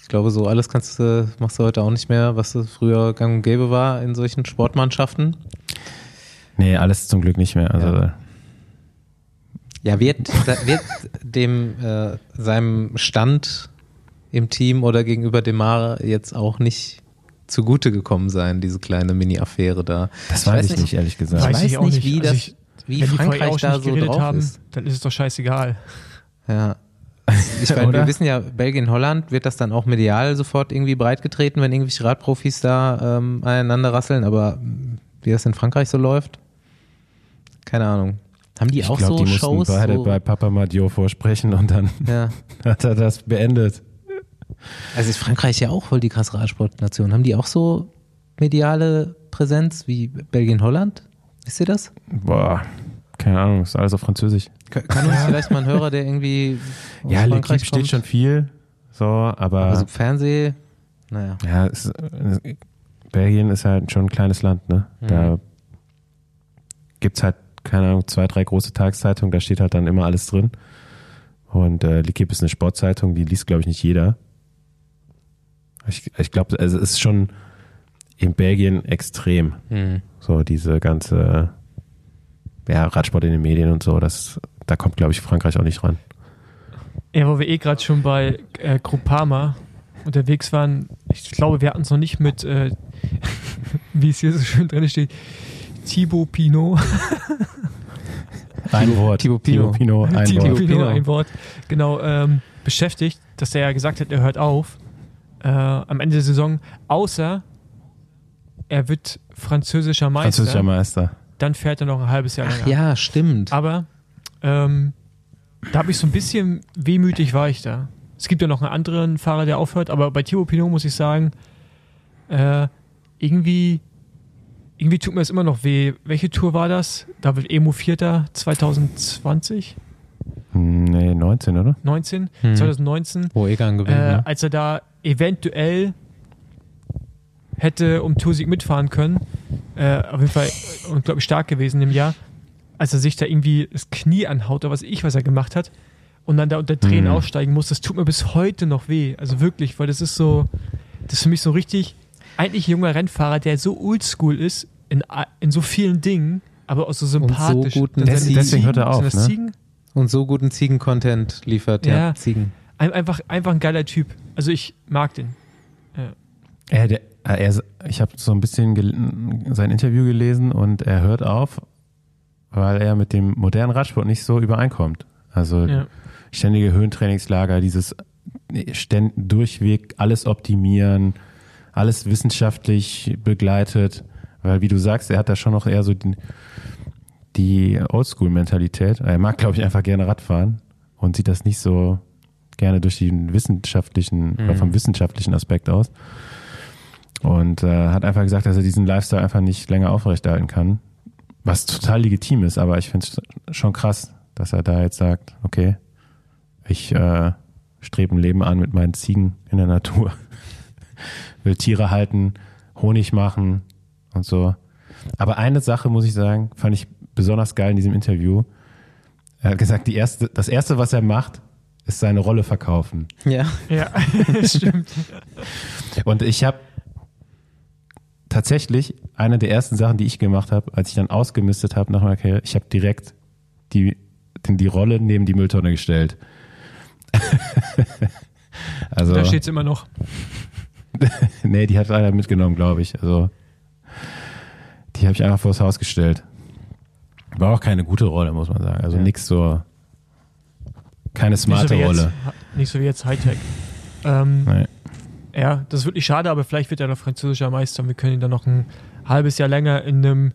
Ich glaube, so alles kannst du, machst du heute auch nicht mehr, was früher gang und gäbe war in solchen Sportmannschaften. Nee, alles zum Glück nicht mehr. Also Ja. Ja, wird, wird dem äh, seinem Stand im Team oder gegenüber Demare jetzt auch nicht zugute gekommen sein, diese kleine Mini-Affäre da. das weiß ich nicht, ehrlich Ich gesagt. weiß, Weiß ich auch nicht, wie, Also das, ich- wie Wenn die vorher Frankreich da nicht so geredet drauf haben, ist. dann ist es doch scheißegal. [laughs] Ja. Ich meine, wir wissen ja, Belgien, Holland wird das dann auch medial sofort irgendwie breitgetreten, wenn irgendwelche Radprofis da ähm, aneinander rasseln, aber wie das in Frankreich so läuft, keine Ahnung. Haben die Ich auch glaube, so die mussten Shows? beide so, bei Papa Madio vorsprechen und dann ja. [laughs] hat er das beendet. Also ist Frankreich ja auch voll die krasse Radsportnation. Haben die auch so mediale Präsenz wie Belgien, Holland? Wisst ihr das? Boah, keine Ahnung, ist alles auf Französisch. Kann kann uns vielleicht mal ein Hörer, der irgendwie Ja, L'Equipe steht schon viel, so, aber also Fernseh, naja. ja, es, es, Belgien ist halt schon ein kleines Land, ne? Da gibt's halt, keine Ahnung, zwei, drei große Tageszeitungen, da steht halt dann immer alles drin. Und äh, L'Equipe ist eine Sportzeitung, die liest, glaube ich, nicht jeder. Ich, ich glaube, also es ist schon in Belgien extrem. Hm. So diese ganze ja, Radsport in den Medien und so, das, da kommt, glaube ich, Frankreich auch nicht ran. Ja, wo wir eh gerade schon bei äh, Groupama unterwegs waren, ich glaube, wir hatten es noch nicht mit, äh, [laughs] wie es hier so schön drin steht, Thibaut Pinot. [laughs] Ein Wort. Thibaut Pinot. Pinot, ein Thibaut Wort. Pinot, Pinot. ein Wort. Genau, ähm, beschäftigt, dass er ja gesagt hat, er hört auf äh, am Ende der Saison, außer er wird französischer Meister. Französischer Meister. Dann fährt er noch ein halbes Jahr Ach länger. ja, stimmt. Aber ähm, da habe ich so ein bisschen wehmütig war ich da. Es gibt ja noch einen anderen Fahrer, der aufhört, aber bei Thibaut Pinot muss ich sagen, äh, irgendwie, irgendwie tut mir das immer noch weh. Welche Tour war das? Da wird Emo Vierter 2020, Hm, Nee, 19, oder? 19, Hm. 2019, Wo Egan gewinnt, äh, ne? als er da eventuell hätte um Tour-Sieg mitfahren können. Äh, auf jeden Fall unglaublich stark gewesen im Jahr. Als er sich da irgendwie das Knie anhaut oder was ich, was er gemacht hat und dann da unter Tränen Mhm. aussteigen muss, das tut mir bis heute noch weh. Also wirklich, weil das ist so, das ist für mich so richtig, eigentlich ein junger Rennfahrer, der so oldschool ist in, in so vielen Dingen, aber auch so sympathisch. guten Dann Des- seine deswegen hört er Ziegen, auf, ne? Ziegen? Und so guten Ziegen-Content liefert, ja. Ja. Ziegen. Ein, einfach, einfach ein geiler Typ. Also ich mag den. Er, der, er, ich habe so ein bisschen sein Interview gelesen und er hört auf, weil er mit dem modernen Radsport nicht so übereinkommt. Also Ja. ständige Höhentrainingslager, dieses ständ, durchweg alles optimieren, alles wissenschaftlich begleitet, weil wie du sagst, er hat da schon noch eher so die, die Oldschool-Mentalität. Er mag, glaube ich, einfach gerne Radfahren und sieht das nicht so gerne durch den wissenschaftlichen oder vom wissenschaftlichen Aspekt aus. Und äh, hat einfach gesagt, dass er diesen Lifestyle einfach nicht länger aufrechterhalten kann. Was total legitim ist, aber ich finde es schon krass, dass er da jetzt sagt, okay, ich äh, strebe ein Leben an mit meinen Ziegen in der Natur. [laughs] Will Tiere halten, Honig machen und so. Aber eine Sache, muss ich sagen, fand ich besonders geil in diesem Interview. Er hat gesagt, die erste, das erste, was er macht, ist seine Rolle verkaufen. Ja. Ja, [laughs] stimmt. Und ich habe tatsächlich eine der ersten Sachen, die ich gemacht habe, als ich dann ausgemistet habe nach meiner Karriere, ich habe direkt die, die, die Rolle neben die Mülltonne gestellt. [laughs] also, Da steht es immer noch. [laughs] nee, die hat einer mitgenommen, glaube ich. Also, die habe ich einfach vors Haus gestellt. War auch keine gute Rolle, muss man sagen. Also Ja. nix so, keine Nicht so smarte Rolle. Jetzt, nicht so wie jetzt Hightech. [laughs] Ähm, Nee. Ja, das ist wirklich schade, aber vielleicht wird er noch französischer Meister und wir können ihn dann noch ein halbes Jahr länger in einem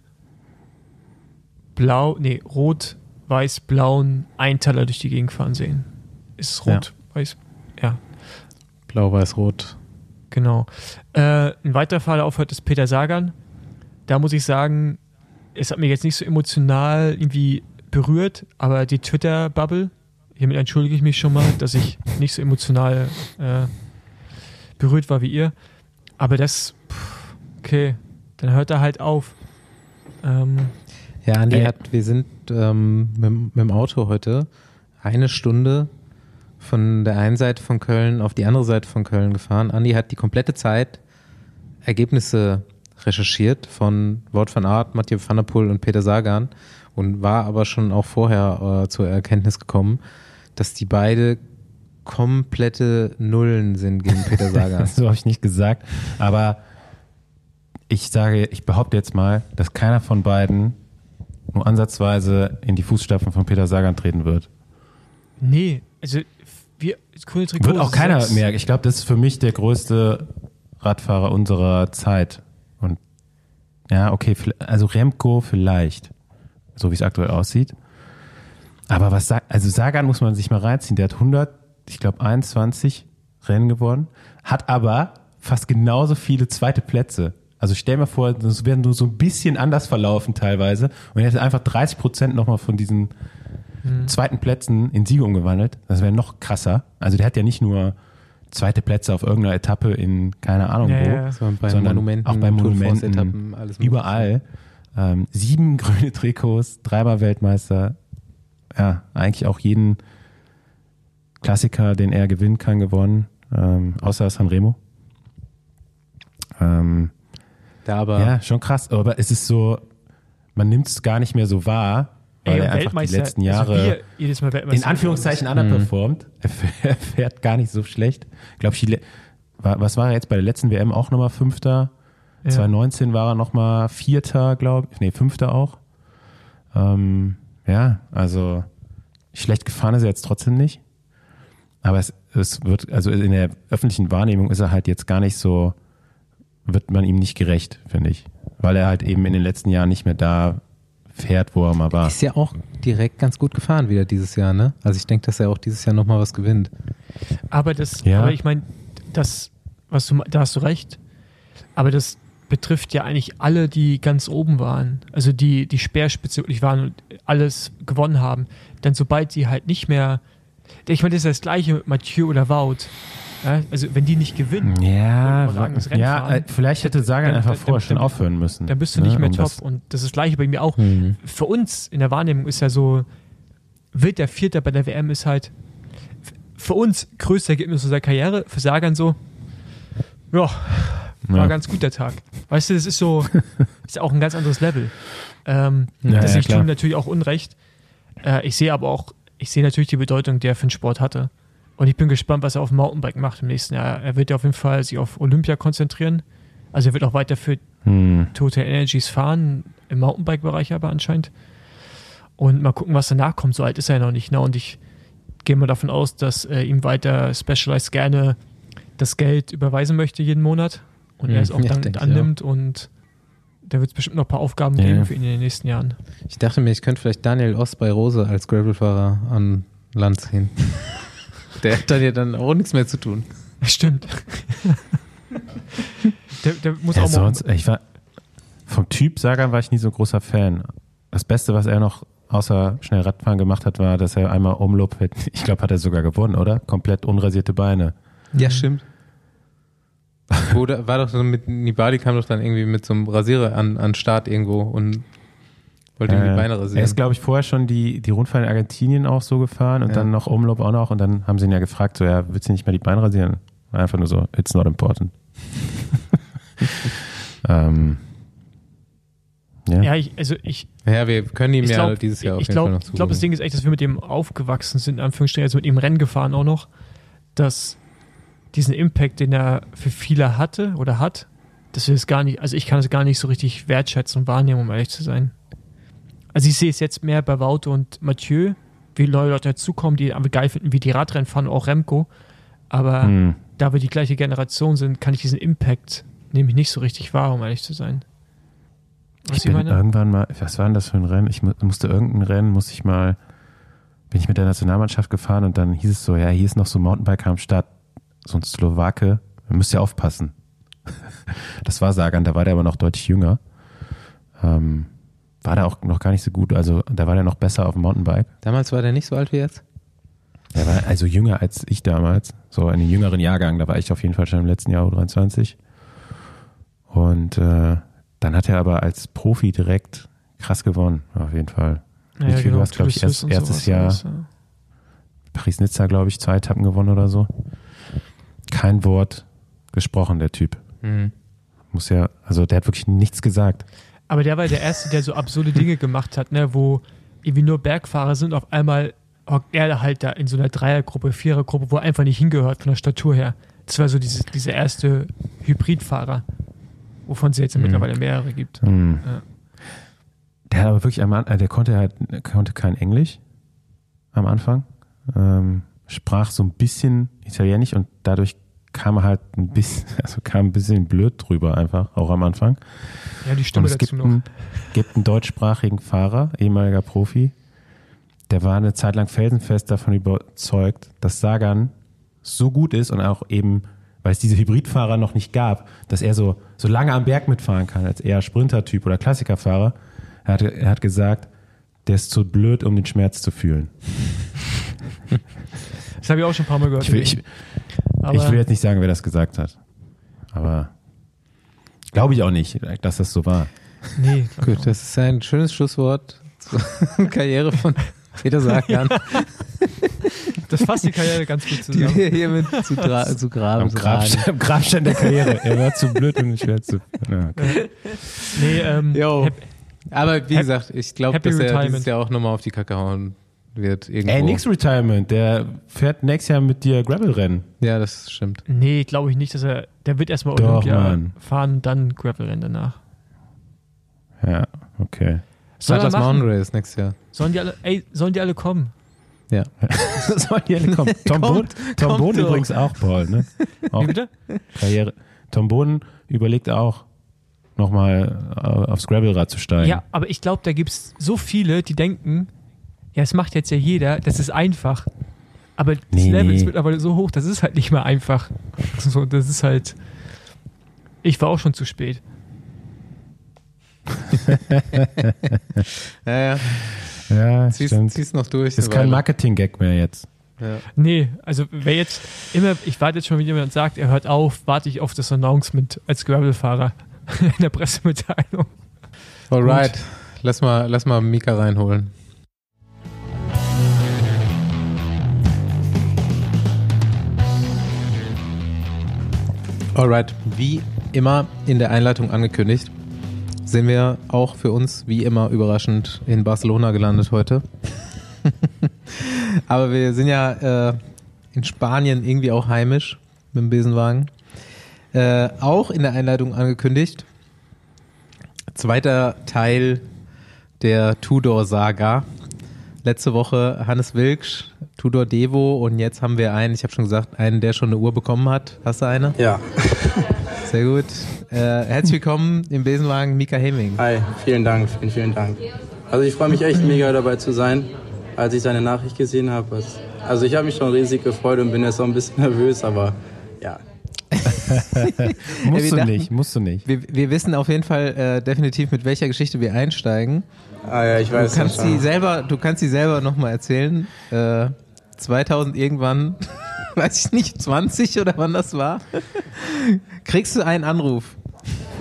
blau, nee, rot-weiß-blauen Einteiler durch die Gegend fahren sehen. Ist es Ja. rot, weiß? Ja, Blau, weiß, rot. genau. Äh, ein weiterer Fall, der aufhört, ist Peter Sagan. Da muss ich sagen, es hat mich jetzt nicht so emotional irgendwie berührt, aber die Twitter-Bubble, hiermit entschuldige ich mich schon mal, dass ich nicht so emotional äh, berührt war wie ihr. Aber das, pff, okay, dann hört er halt auf. Ähm, Ja, Andi Ey. hat, wir sind ähm, mit, mit dem Auto heute eine Stunde von der einen Seite von Köln auf die andere Seite von Köln gefahren. Andi hat die komplette Zeit Ergebnisse recherchiert von Wort van Art, Mathieu van der Poel und Peter Sagan und war aber schon auch vorher äh, zur Erkenntnis gekommen, dass die beide komplette Nullen sind gegen Peter Sagan. [laughs] so habe ich nicht gesagt. Aber ich sage, ich behaupte jetzt mal, dass keiner von beiden nur ansatzweise in die Fußstapfen von Peter Sagan treten wird. nee, also wir, grüne Trikot Wird auch keiner sechs. mehr. Ich glaube, das ist für mich der größte Radfahrer unserer Zeit. Und ja, okay, also Remco vielleicht, so wie es aktuell aussieht. Aber was sagt, also Sagan muss man sich mal reinziehen. Der hat 100, ich glaube 21 Rennen gewonnen, hat aber fast genauso viele zweite Plätze. Also stell mir vor, das wäre nur so ein bisschen anders verlaufen teilweise und er hätte einfach 30 Prozent nochmal von diesen zweiten Plätzen in Siege umgewandelt. Das wäre noch krasser. Also der hat ja nicht nur zweite Plätze auf irgendeiner Etappe in keine Ahnung Ja, wo, ja. So, bei sondern Monumenten, auch bei Monumenten, überall. Ähm, sieben [laughs] grüne Trikots, dreimal Weltmeister. Ja, eigentlich auch jeden Klassiker, den er gewinnen kann, gewonnen. Ähm, außer Sanremo. Ähm, Da aber ja, schon krass. Aber es ist so, man nimmt es gar nicht mehr so wahr, weil Ey, er einfach die letzten Jahre also wir jedes Mal Weltmeister in Anführungszeichen underperformt. Er f- [laughs] Er fährt gar nicht so schlecht. Glaube ich, die le- war, was war er jetzt bei der letzten WM auch nochmal Fünfter? Ja. 2019 war er nochmal Vierter, glaube ich. Nee, Fünfter auch. Ähm, ja, also schlecht gefahren ist er jetzt trotzdem nicht. Aber es, es wird, also in der öffentlichen Wahrnehmung ist er halt jetzt gar nicht so, wird man ihm nicht gerecht, finde ich. Weil er halt eben in den letzten Jahren nicht mehr da fährt, wo er mal war. Ist ja auch direkt ganz gut gefahren wieder dieses Jahr, ne? Also ich denke, dass er auch dieses Jahr nochmal was gewinnt. Aber das, Ja. aber ich meine, das, was du, da hast du recht. Aber das betrifft ja eigentlich alle, die ganz oben waren. Also die, die Speerspitze wirklich waren und alles gewonnen haben. Denn sobald sie halt nicht mehr, ich meine, das ist das gleiche mit Mathieu oder Wout. Ja, also wenn die nicht gewinnen, Ja, ja fahren. äh, vielleicht hätte Sagan Dann- einfach dann- vorher schon dann- aufhören müssen. dann bist du ne, nicht mehr um top. das- und das ist das gleiche bei mir auch. Mhm. Für uns in der Wahrnehmung ist ja so, wird der Vierter bei der WM ist halt für uns größte Ergebnis unserer Karriere, für Sagan so, ja, war Ja. ganz gut der Tag. Weißt du, das ist so, [laughs] ist auch ein ganz anderes Level. Ähm, Ja, das ja, ich tue natürlich auch Unrecht. Äh, ich sehe aber auch, ich sehe natürlich die Bedeutung, die er für den Sport hatte. Und ich bin gespannt, was er auf dem Mountainbike macht im nächsten Jahr. Er wird ja auf jeden Fall sich auf Olympia konzentrieren. Also er wird auch weiter für Hm. Total Energies fahren, im Mountainbike-Bereich aber anscheinend. Und mal gucken, was danach kommt. So alt ist er ja noch nicht. Ne? Und ich gehe mal davon aus, dass äh, ihm weiter Specialized gerne das Geld überweisen möchte jeden Monat. Und er Hm, es auch ja, dann denke annimmt. Und da wird es bestimmt noch ein paar Aufgaben Ja. geben für ihn in den nächsten Jahren. Ich dachte mir, ich könnte vielleicht Daniel Ost bei Rose als Gravelfahrer an Land ziehen. [laughs] Der hat dann ja dann auch nichts mehr zu tun. Stimmt. [laughs] der, der muss Ja, auch mal. sonst, ich war, vom Typ Sagan war ich nie so ein großer Fan. Das Beste, was er noch außer schnell Radfahren gemacht hat, war, dass er einmal Umlob, hat- ich glaube, hat er sogar gewonnen, oder? Komplett unrasierte Beine. Ja, stimmt. [laughs] Da, war doch so mit Nibali kam doch dann irgendwie mit so einem Rasierer an, an Start irgendwo und wollte ihm die Beine er rasieren. ist, glaube ich, vorher schon die, die Rundfahrt in Argentinien auch so gefahren und Ja. dann noch Umlob auch noch und dann haben sie ihn ja gefragt, so, ja, willst du nicht mehr die Beine rasieren? Einfach nur so, it's not important. [laughs] ähm, ja. Ja, ich, also ich, ja, wir können ihm ja glaube, dieses Jahr auf ich jeden glaub, Fall noch ich glaube, das. Ding ist echt, dass wir mit ihm aufgewachsen sind, in Anführungsstrichen, also mit ihm Rennen gefahren auch noch, dass diesen Impact, den er für viele hatte oder hat, dass wir es gar nicht, also ich kann es gar nicht so richtig wertschätzen und wahrnehmen, um ehrlich zu sein. Also ich sehe es jetzt mehr bei Wout und Mathieu, wie neue Leute dazukommen, die einfach geil finden, wie die Radrennen fahren, auch Remco. Aber Hm. da wir die gleiche Generation sind, kann ich diesen Impact nämlich nicht so richtig wahr, um ehrlich zu sein. Was Ich bin irgendwann mal, was war denn das für ein Rennen? Ich mu- musste irgendein Rennen, musste ich mal, bin ich mit der Nationalmannschaft gefahren und dann hieß es so, ja, hier ist noch so ein Mountainbiker am Start, so ein Slowake, ihr müsst ja aufpassen. [laughs] Das war Sagan, da war der aber noch deutlich jünger. Ähm, war der auch noch gar nicht so gut, also da war der noch besser auf dem Mountainbike. Damals war der nicht so alt wie jetzt? Der war also jünger als ich damals, so in den jüngeren Jahrgang, da war ich auf jeden Fall schon im letzten Jahr U23. Und äh, dann hat er aber als Profi direkt krass gewonnen, auf jeden Fall. Ja, Wie viel genau, du hast, glaub ich, erst- erstes Jahr- alles, ja. Paris-Nizza, glaube ich, zwei Etappen gewonnen oder so. Kein Wort gesprochen, der Typ. Mhm. Muss ja, also der hat wirklich nichts gesagt. Aber der war der Erste, der so absurde Dinge gemacht hat, ne, wo irgendwie nur Bergfahrer sind, auf einmal hockt er halt da in so einer Dreiergruppe, Vierergruppe, wo er einfach nicht hingehört von der Statur her. Das war so dieses, dieser erste Hybridfahrer, wovon es jetzt ja Mhm. mittlerweile mehrere gibt. Hm. Ja. Der hat aber wirklich am Anfang, der konnte halt, konnte kein Englisch am Anfang. Ähm, sprach so ein bisschen Italienisch und dadurch kam er halt ein bisschen, [laughs] also kam ein bisschen blöd drüber einfach, auch am Anfang. Ja, die Und Stimme es gibt einen, gibt einen deutschsprachigen Fahrer, ehemaliger Profi, der war eine Zeit lang felsenfest davon überzeugt, dass Sagan so gut ist und auch eben, weil es diese Hybridfahrer noch nicht gab, dass er so, so lange am Berg mitfahren kann, als eher Sprintertyp oder Klassikerfahrer. Er hat, er hat gesagt, der ist zu blöd, um den Schmerz zu fühlen. [laughs] Das habe ich auch schon ein paar Mal gehört. Ich will, ich, Aber ich will jetzt nicht sagen, wer das gesagt hat. Aber glaube ich auch nicht, dass das so war. nee, ich Gut, das ist ein schönes Schlusswort zur [laughs] Karriere von Peter Sagan, das fasst die Karriere ganz gut die zusammen. wir hiermit zu, gra zu graben Am Grabstein, am Grabstein der Karriere. Er war zu blöd, um den Schmerz zu. Ja, okay. Nee, ähm, Aber wie gesagt, ich glaube, dass er Retirement. dieses Jahr auch nochmal auf die Kacke hauen wird. Irgendwo. Ey, nix Retirement. Der fährt nächstes Jahr mit dir Gravel-Rennen. Ja, das stimmt. nee, glaube ich nicht, dass er. Der wird erstmal Doch, Olympia Mann. fahren, dann Gravel-Rennen danach. Ja, okay. Soll machen? Mountain Race nächstes Jahr. Sollen die alle, ey, sollen die alle kommen? Ja. [laughs] Sollen die alle kommen? Tom Boden, Tom Boden übrigens auch, Paul. Ne? [laughs] Auch Wie bitte? Karriere. Tom Boden überlegt auch, nochmal äh, aufs Gravelrad zu steigen. Ja, aber ich glaube, da gibt es so viele, die denken, ja, es macht jetzt ja jeder, das ist einfach. Aber das Nee, Level nee. ist mittlerweile so hoch, das ist halt nicht mehr einfach. So, das ist halt. Ich war auch schon zu spät. [laughs] Ja, ja. ja Zieh's, stimmt. zieh's noch durch. Ist kein. Marketing-Gag mehr jetzt. Ja. Nee, also wer jetzt immer, ich warte jetzt schon, wenn jemand sagt, er hört auf, warte ich auf das Announcement als Gravelfahrer [laughs] in der Pressemitteilung. Alright, lass mal, lass mal Mika reinholen. Alright, wie immer in der Einleitung angekündigt, sind wir auch für uns wie immer überraschend in Barcelona gelandet heute. [laughs] Aber wir sind ja äh, in Spanien irgendwie auch heimisch mit dem Besenwagen. Äh, auch in der Einleitung angekündigt. Zweiter Teil der Tudor-Saga. Letzte Woche Hannes Wilksch, Tudor Devo und jetzt haben wir einen, ich habe schon gesagt, einen, der schon eine Uhr bekommen hat. Hast du eine? Ja. [laughs] Sehr gut. Äh, herzlich willkommen im Besenwagen, Mika Heming. Hi, vielen Dank, vielen, vielen Dank. Also ich freue mich echt mega dabei zu sein, als ich deine Nachricht gesehen habe. Also ich habe mich schon riesig gefreut und bin jetzt auch ein bisschen [laughs] nervös, aber ja. [laughs] musst wir du dachten- nicht, musst du nicht. Wir, wir wissen auf jeden Fall äh, definitiv, mit welcher Geschichte wir einsteigen. Ah ja, ich Du weiß kannst schon. sie selber, du kannst sie selber nochmal erzählen. Äh, 2000 irgendwann, [laughs] weiß ich nicht, 20 oder wann das war, kriegst du einen Anruf.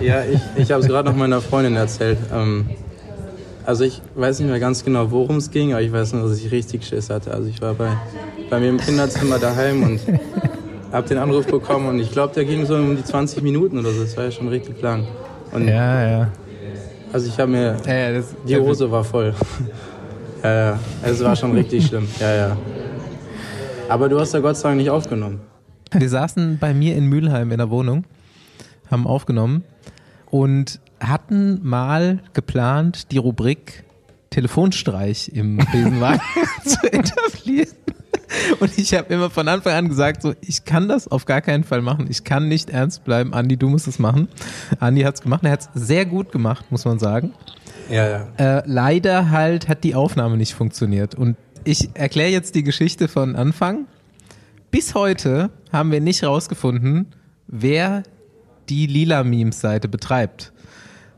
Ja, ich, ich habe es gerade noch meiner Freundin erzählt. Ähm, also ich weiß nicht mehr ganz genau, worum es ging, aber ich weiß nur, dass ich richtig Schiss hatte. Also ich war bei, bei mir im Kinderzimmer daheim und habe den Anruf bekommen und ich glaube, der ging so um die 20 Minuten oder so. Das war ja schon richtig lang. Und Ja, ja. also ich habe mir Ja, ja, das, Die Hose war voll. [laughs] ja, ja. Es war schon richtig schlimm. Ja, ja. Aber du hast ja Gott sei Dank nicht aufgenommen. Wir saßen bei mir in Mülheim in der Wohnung, haben aufgenommen und hatten mal geplant, die Rubrik Telefonstreich im Besenwagen [laughs] zu etablieren. Und ich habe immer von Anfang an gesagt, so, ich kann das auf gar keinen Fall machen. Ich kann nicht ernst bleiben. Andi, du musst es machen. Andi hat es gemacht. Er hat es sehr gut gemacht, muss man sagen. Ja, ja. Äh, leider halt hat die Aufnahme nicht funktioniert. Und ich erkläre jetzt die Geschichte von Anfang. Bis heute haben wir nicht rausgefunden, wer die Lila-Memes-Seite betreibt.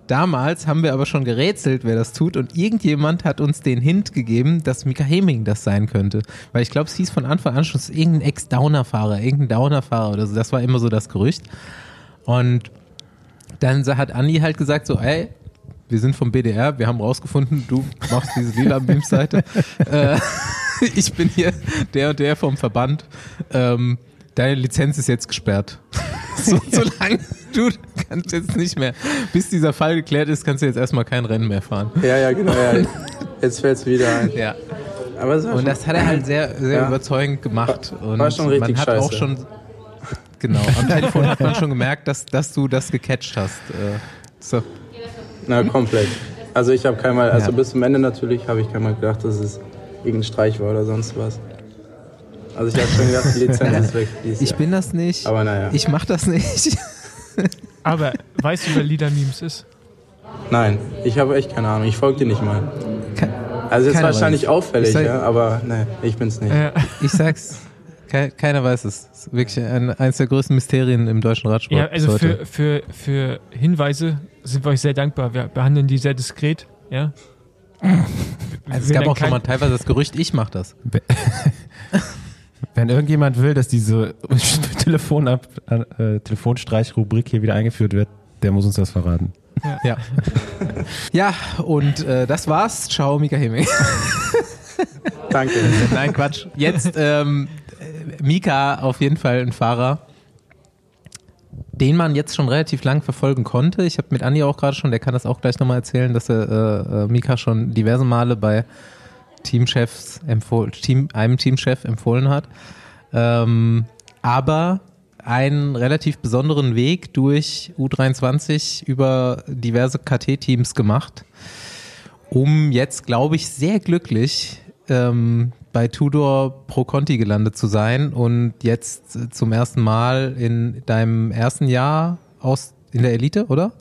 Damals haben wir aber schon gerätselt, wer das tut und irgendjemand hat uns den Hint gegeben, dass Mika Heming das sein könnte. Weil ich glaube, es hieß von Anfang an schon, es ist irgendein Ex-Downer-Fahrer, irgendein Downer-Fahrer oder so. Das war immer so das Gerücht. Und dann hat Andi halt gesagt so, ey, wir sind vom BDR, wir haben rausgefunden, du machst diese lila Beams-Seite. [laughs] äh, ich bin hier der und der vom Verband. Ähm, deine Lizenz ist jetzt gesperrt. [laughs] so, [laughs] solange du kannst jetzt nicht mehr, bis dieser Fall geklärt ist, kannst du jetzt erstmal kein Rennen mehr fahren. Ja, ja, genau. Ja. Jetzt fällt es wieder ein. Ja. Aber war Und das hat er halt sehr, sehr Ja. überzeugend gemacht. Und war schon richtig man hat auch scheiße. schon, genau, am Telefon hat man schon gemerkt, dass, dass du das gecatcht hast. Äh, so. [laughs] na, komplett. Also ich habe keinmal, also Ja. bis zum Ende natürlich, habe ich keinmal gedacht, dass es irgendein Streich war oder sonst was. Also ich habe schon gedacht, die Lizenz [laughs] ist weg. Ich Jahr. bin das nicht. Aber naja. Ich mach das nicht. [laughs] Aber weißt du, wer Lieder-Memes ist? Nein, ich habe echt keine Ahnung. Ich folge dir nicht mal. Ke- Also ist Keiner wahrscheinlich weiß. auffällig, sag- ja, aber ne, ich bin's nicht. Äh, Ich sag's. Ke keiner weiß es. Es ist wirklich ein, eines der größten Mysterien im deutschen Radsport. ja, also für, für, für Hinweise sind wir euch sehr dankbar. Wir behandeln die sehr diskret. Ja. [laughs] also es gab auch schon mal teilweise das Gerücht, ich mach das. [laughs] Wenn irgendjemand will, dass diese [laughs] Telefonab äh, Telefonstreich-Rubrik hier wieder eingeführt wird, der muss uns das verraten. Ja. ja, und äh, das war's. Ciao, Mika Heming. Danke. Nein, Quatsch. Jetzt ähm, äh, Mika auf jeden Fall ein Fahrer, den man jetzt schon relativ lang verfolgen konnte. Ich habe mit Andi auch gerade schon, der kann das auch gleich nochmal erzählen, dass er äh, äh, Mika schon diverse Male bei Teamchefs empfohlen, Team, einem Teamchef empfohlen hat. Ähm, aber einen relativ besonderen Weg durch U23 über diverse KT-Teams gemacht um jetzt, glaube ich, sehr glücklich ähm, bei Tudor Pro Conti gelandet zu sein und jetzt äh, zum ersten Mal in deinem ersten Jahr aus in der Elite, oder?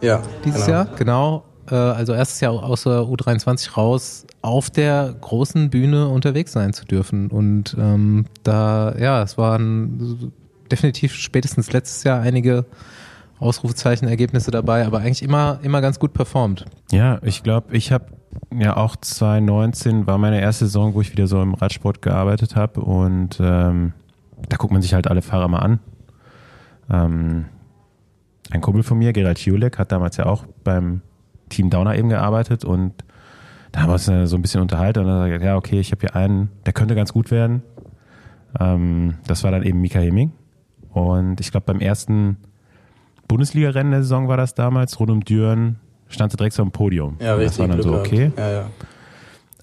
Ja. Dieses genau. Jahr, genau. Äh, also erstes Jahr aus der U23 raus auf der großen Bühne unterwegs sein zu dürfen. Und ähm, da, ja, es waren definitiv spätestens letztes Jahr einige Ausrufezeichen-Ergebnisse dabei, aber eigentlich immer, immer ganz gut performt. Ja, ich glaube, ich habe ja auch 2019 war meine erste Saison, wo ich wieder so im Radsport gearbeitet habe und ähm, da guckt man sich halt alle Fahrer mal an. Ähm, ein Kumpel von mir, Gerald Julek, hat damals ja auch beim Team Downer eben gearbeitet und da haben wir uns äh, so ein bisschen unterhalten und dann hat er gesagt, ja, okay, ich habe hier einen, der könnte ganz gut werden. Ähm, das war dann eben Mika Heming. Und ich glaube, beim ersten Bundesliga-Rennen der Saison war das damals, rund um Düren, stand sie direkt so am Podium. Ja, richtig. Das war dann Glück so, okay. Ja, ja.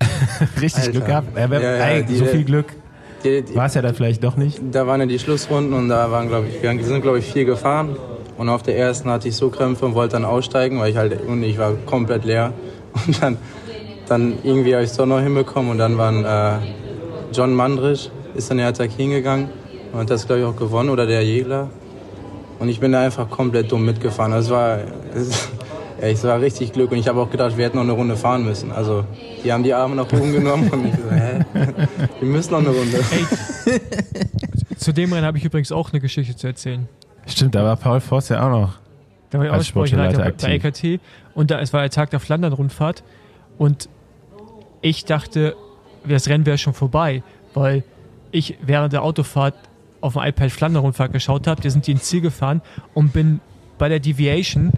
[laughs] Richtig Alter. Glück gehabt. Ja, ey, die- so viel Glück war es ja dann vielleicht doch nicht. da waren ja die Schlussrunden und da waren, glaube ich, wir sind, glaube ich, vier gefahren. Und auf der ersten hatte ich so Krämpfe und wollte dann aussteigen, weil ich halt, und ich war komplett leer. [laughs] Und dann, dann irgendwie habe ich es doch noch hinbekommen und dann waren äh, John Mandrich, ist dann der Attack hingegangen und hat das, glaube ich, auch gewonnen oder der Jägler. Und ich bin da einfach komplett dumm mitgefahren. Also es war, ja, [laughs] es war richtig Glück und ich habe auch gedacht, wir hätten noch eine Runde fahren müssen. Also die haben die Arme nach oben genommen und ich so, hä? [laughs] Wir müssen noch eine Runde. [laughs] Zu dem Rennen habe ich übrigens auch eine Geschichte zu erzählen. Stimmt, da war Paul Voss ja auch noch. Da war ich Als auch Sportleiter Sportleiter bei EKT und da, es war der Tag der Flandern-Rundfahrt und ich dachte, das Rennen wäre schon vorbei, weil ich während der Autofahrt auf dem iPad Flandern-Rundfahrt geschaut habe. Wir sind die ins Ziel gefahren und bin bei der Deviation